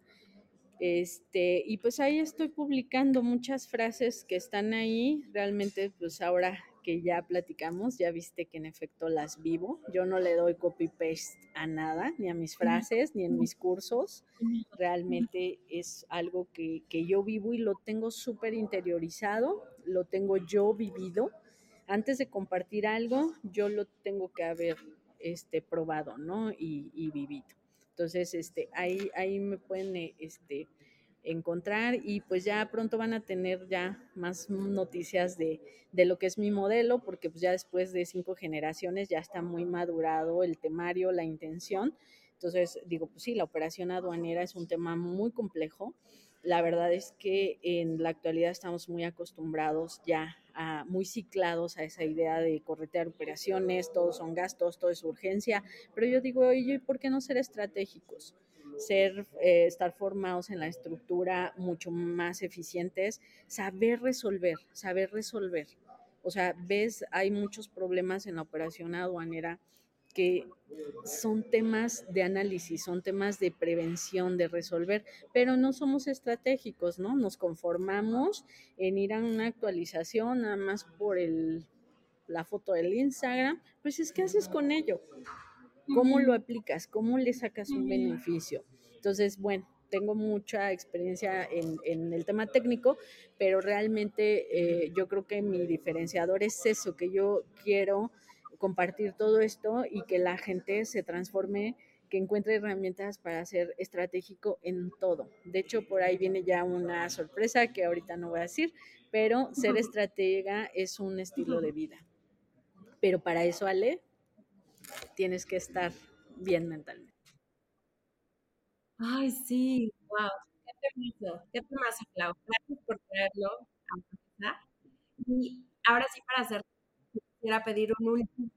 Este, y pues ahí estoy publicando muchas frases que están ahí. Realmente, pues ahora que ya platicamos, ya viste que en efecto las vivo. Yo no le doy copy-paste a nada, ni a mis frases, ni en mis cursos. Realmente es algo que, que yo vivo y lo tengo súper interiorizado, lo tengo yo vivido. Antes de compartir algo, yo lo tengo que haber este, probado, ¿no? Y, y vivido. Entonces, este, ahí, ahí me pueden eh, este, encontrar y pues ya pronto van a tener ya más noticias de, de, lo que es mi modelo, porque pues ya después de cinco generaciones ya está muy madurado el temario, la intención. Entonces, digo, pues sí, la operación aduanera es un tema muy complejo. La verdad es que en la actualidad estamos muy acostumbrados ya muy ciclados a esa idea de corretear operaciones, todos son gastos, todo es urgencia, pero yo digo, oye, ¿por qué no ser estratégicos? Ser, eh, estar formados en la estructura mucho más eficientes, saber resolver, saber resolver. O sea, ves, hay muchos problemas en la operación aduanera que son temas de análisis, son temas de prevención, de resolver, pero no somos estratégicos, ¿no? Nos conformamos en ir a una actualización nada más por el, la foto del Instagram, pues es que haces con ello, cómo lo aplicas, cómo le sacas un beneficio. Entonces, bueno, tengo mucha experiencia en, en el tema técnico, pero realmente eh, yo creo que mi diferenciador es eso, que yo quiero compartir todo esto y que la gente se transforme, que encuentre herramientas para ser estratégico en todo. De hecho, por ahí viene ya una sorpresa que ahorita no voy a decir, pero ser estratega es un estilo de vida. Pero para eso, Ale, tienes que estar bien mentalmente. Ay, sí, wow. Qué temazo, qué temazo, Clau. Gracias por traerlo a. Y ahora sí, para hacer, quisiera pedir un último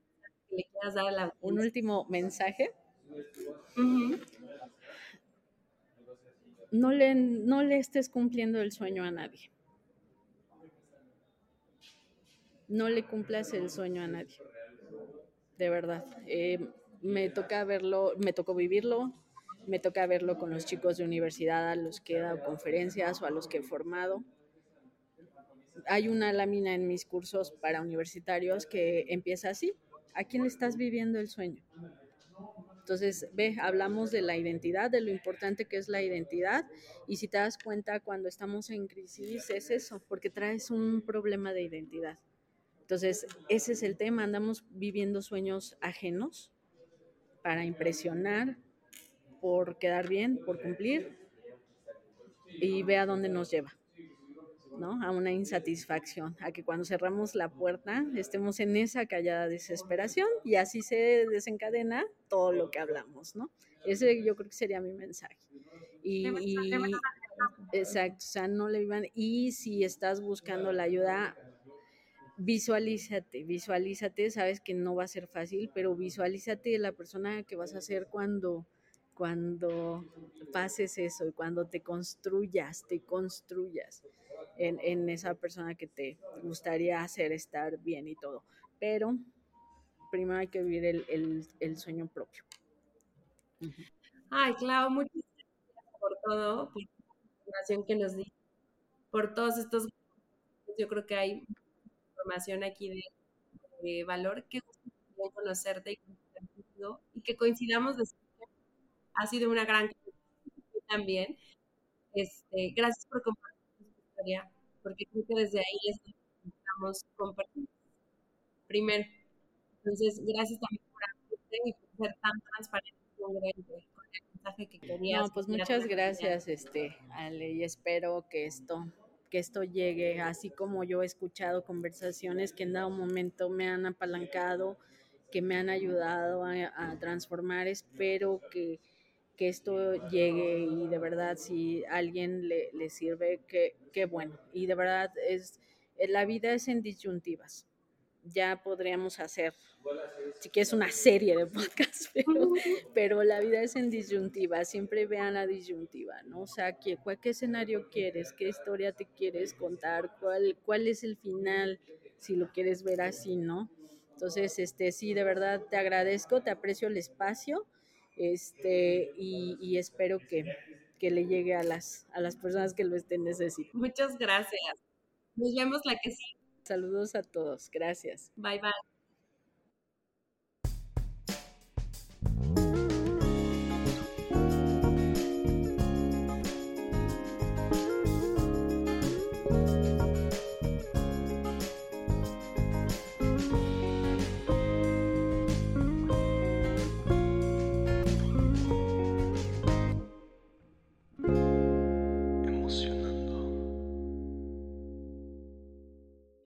que le quieras dar a la Un último mensaje. No le, no le estés cumpliendo el sueño a nadie. No le cumplas el sueño a nadie. De verdad. Eh, me toca verlo, me tocó vivirlo, me toca verlo con los chicos de universidad a los que he dado conferencias o a los que he formado. Hay una lámina en mis cursos para universitarios que empieza así. ¿A quién le estás viviendo el sueño? Entonces, ve, hablamos de la identidad, de lo importante que es la identidad, y si te das cuenta, cuando estamos en crisis es eso, porque traes un problema de identidad. Entonces, ese es el tema, andamos viviendo sueños ajenos para impresionar, por quedar bien, por cumplir, y ve a dónde nos lleva. ¿No? A una insatisfacción, a que cuando cerramos la puerta estemos en esa callada desesperación y así se desencadena todo lo que hablamos, ¿no? Ese yo creo que sería mi mensaje. Y, y exacto, o sea, no le vivan. Y si estás buscando la ayuda, visualízate, visualízate, sabes que no va a ser fácil, pero visualízate la persona que vas a ser cuando cuando pases eso y cuando te construyas, te construyas en, en, esa persona que te gustaría hacer estar bien y todo. Pero primero hay que vivir el, el, el sueño propio. Ay, Clau, muchas gracias por todo, por la información que nos diste, por todos estos. Yo creo que hay información aquí de, de valor que gustaría conocerte y, que coincidamos ha sido una gran también. Este, gracias por compartir historia, porque creo que desde ahí es donde estamos compartiendo. Primero, entonces, gracias también por y por ser tan transparente y congruente con el mensaje que querías. No, pues muchas gracias, este, Ale, y espero que esto que esto llegue, así como yo he escuchado conversaciones que en dado momento me han apalancado, que me han ayudado a, a transformar, espero que, que esto llegue y de verdad si a alguien le, le sirve, que, que, bueno. Y de verdad es, la vida es en disyuntivas. Ya podríamos hacer, si quieres, una serie de podcasts, [laughs] pero, pero la vida es en disyuntiva. Siempre vean la disyuntiva, ¿no? O sea, ¿qué, cuál, ¿qué escenario quieres? ¿Qué historia te quieres contar? ¿Cuál, ¿Cuál es el final? Si lo quieres ver así, ¿no? Entonces, este, sí, de verdad te agradezco, te aprecio el espacio este, y, y espero que, que, le llegue a las, a las personas que lo estén necesitando. Muchas gracias. Nos vemos la que sí. Saludos a todos. Gracias. Bye bye.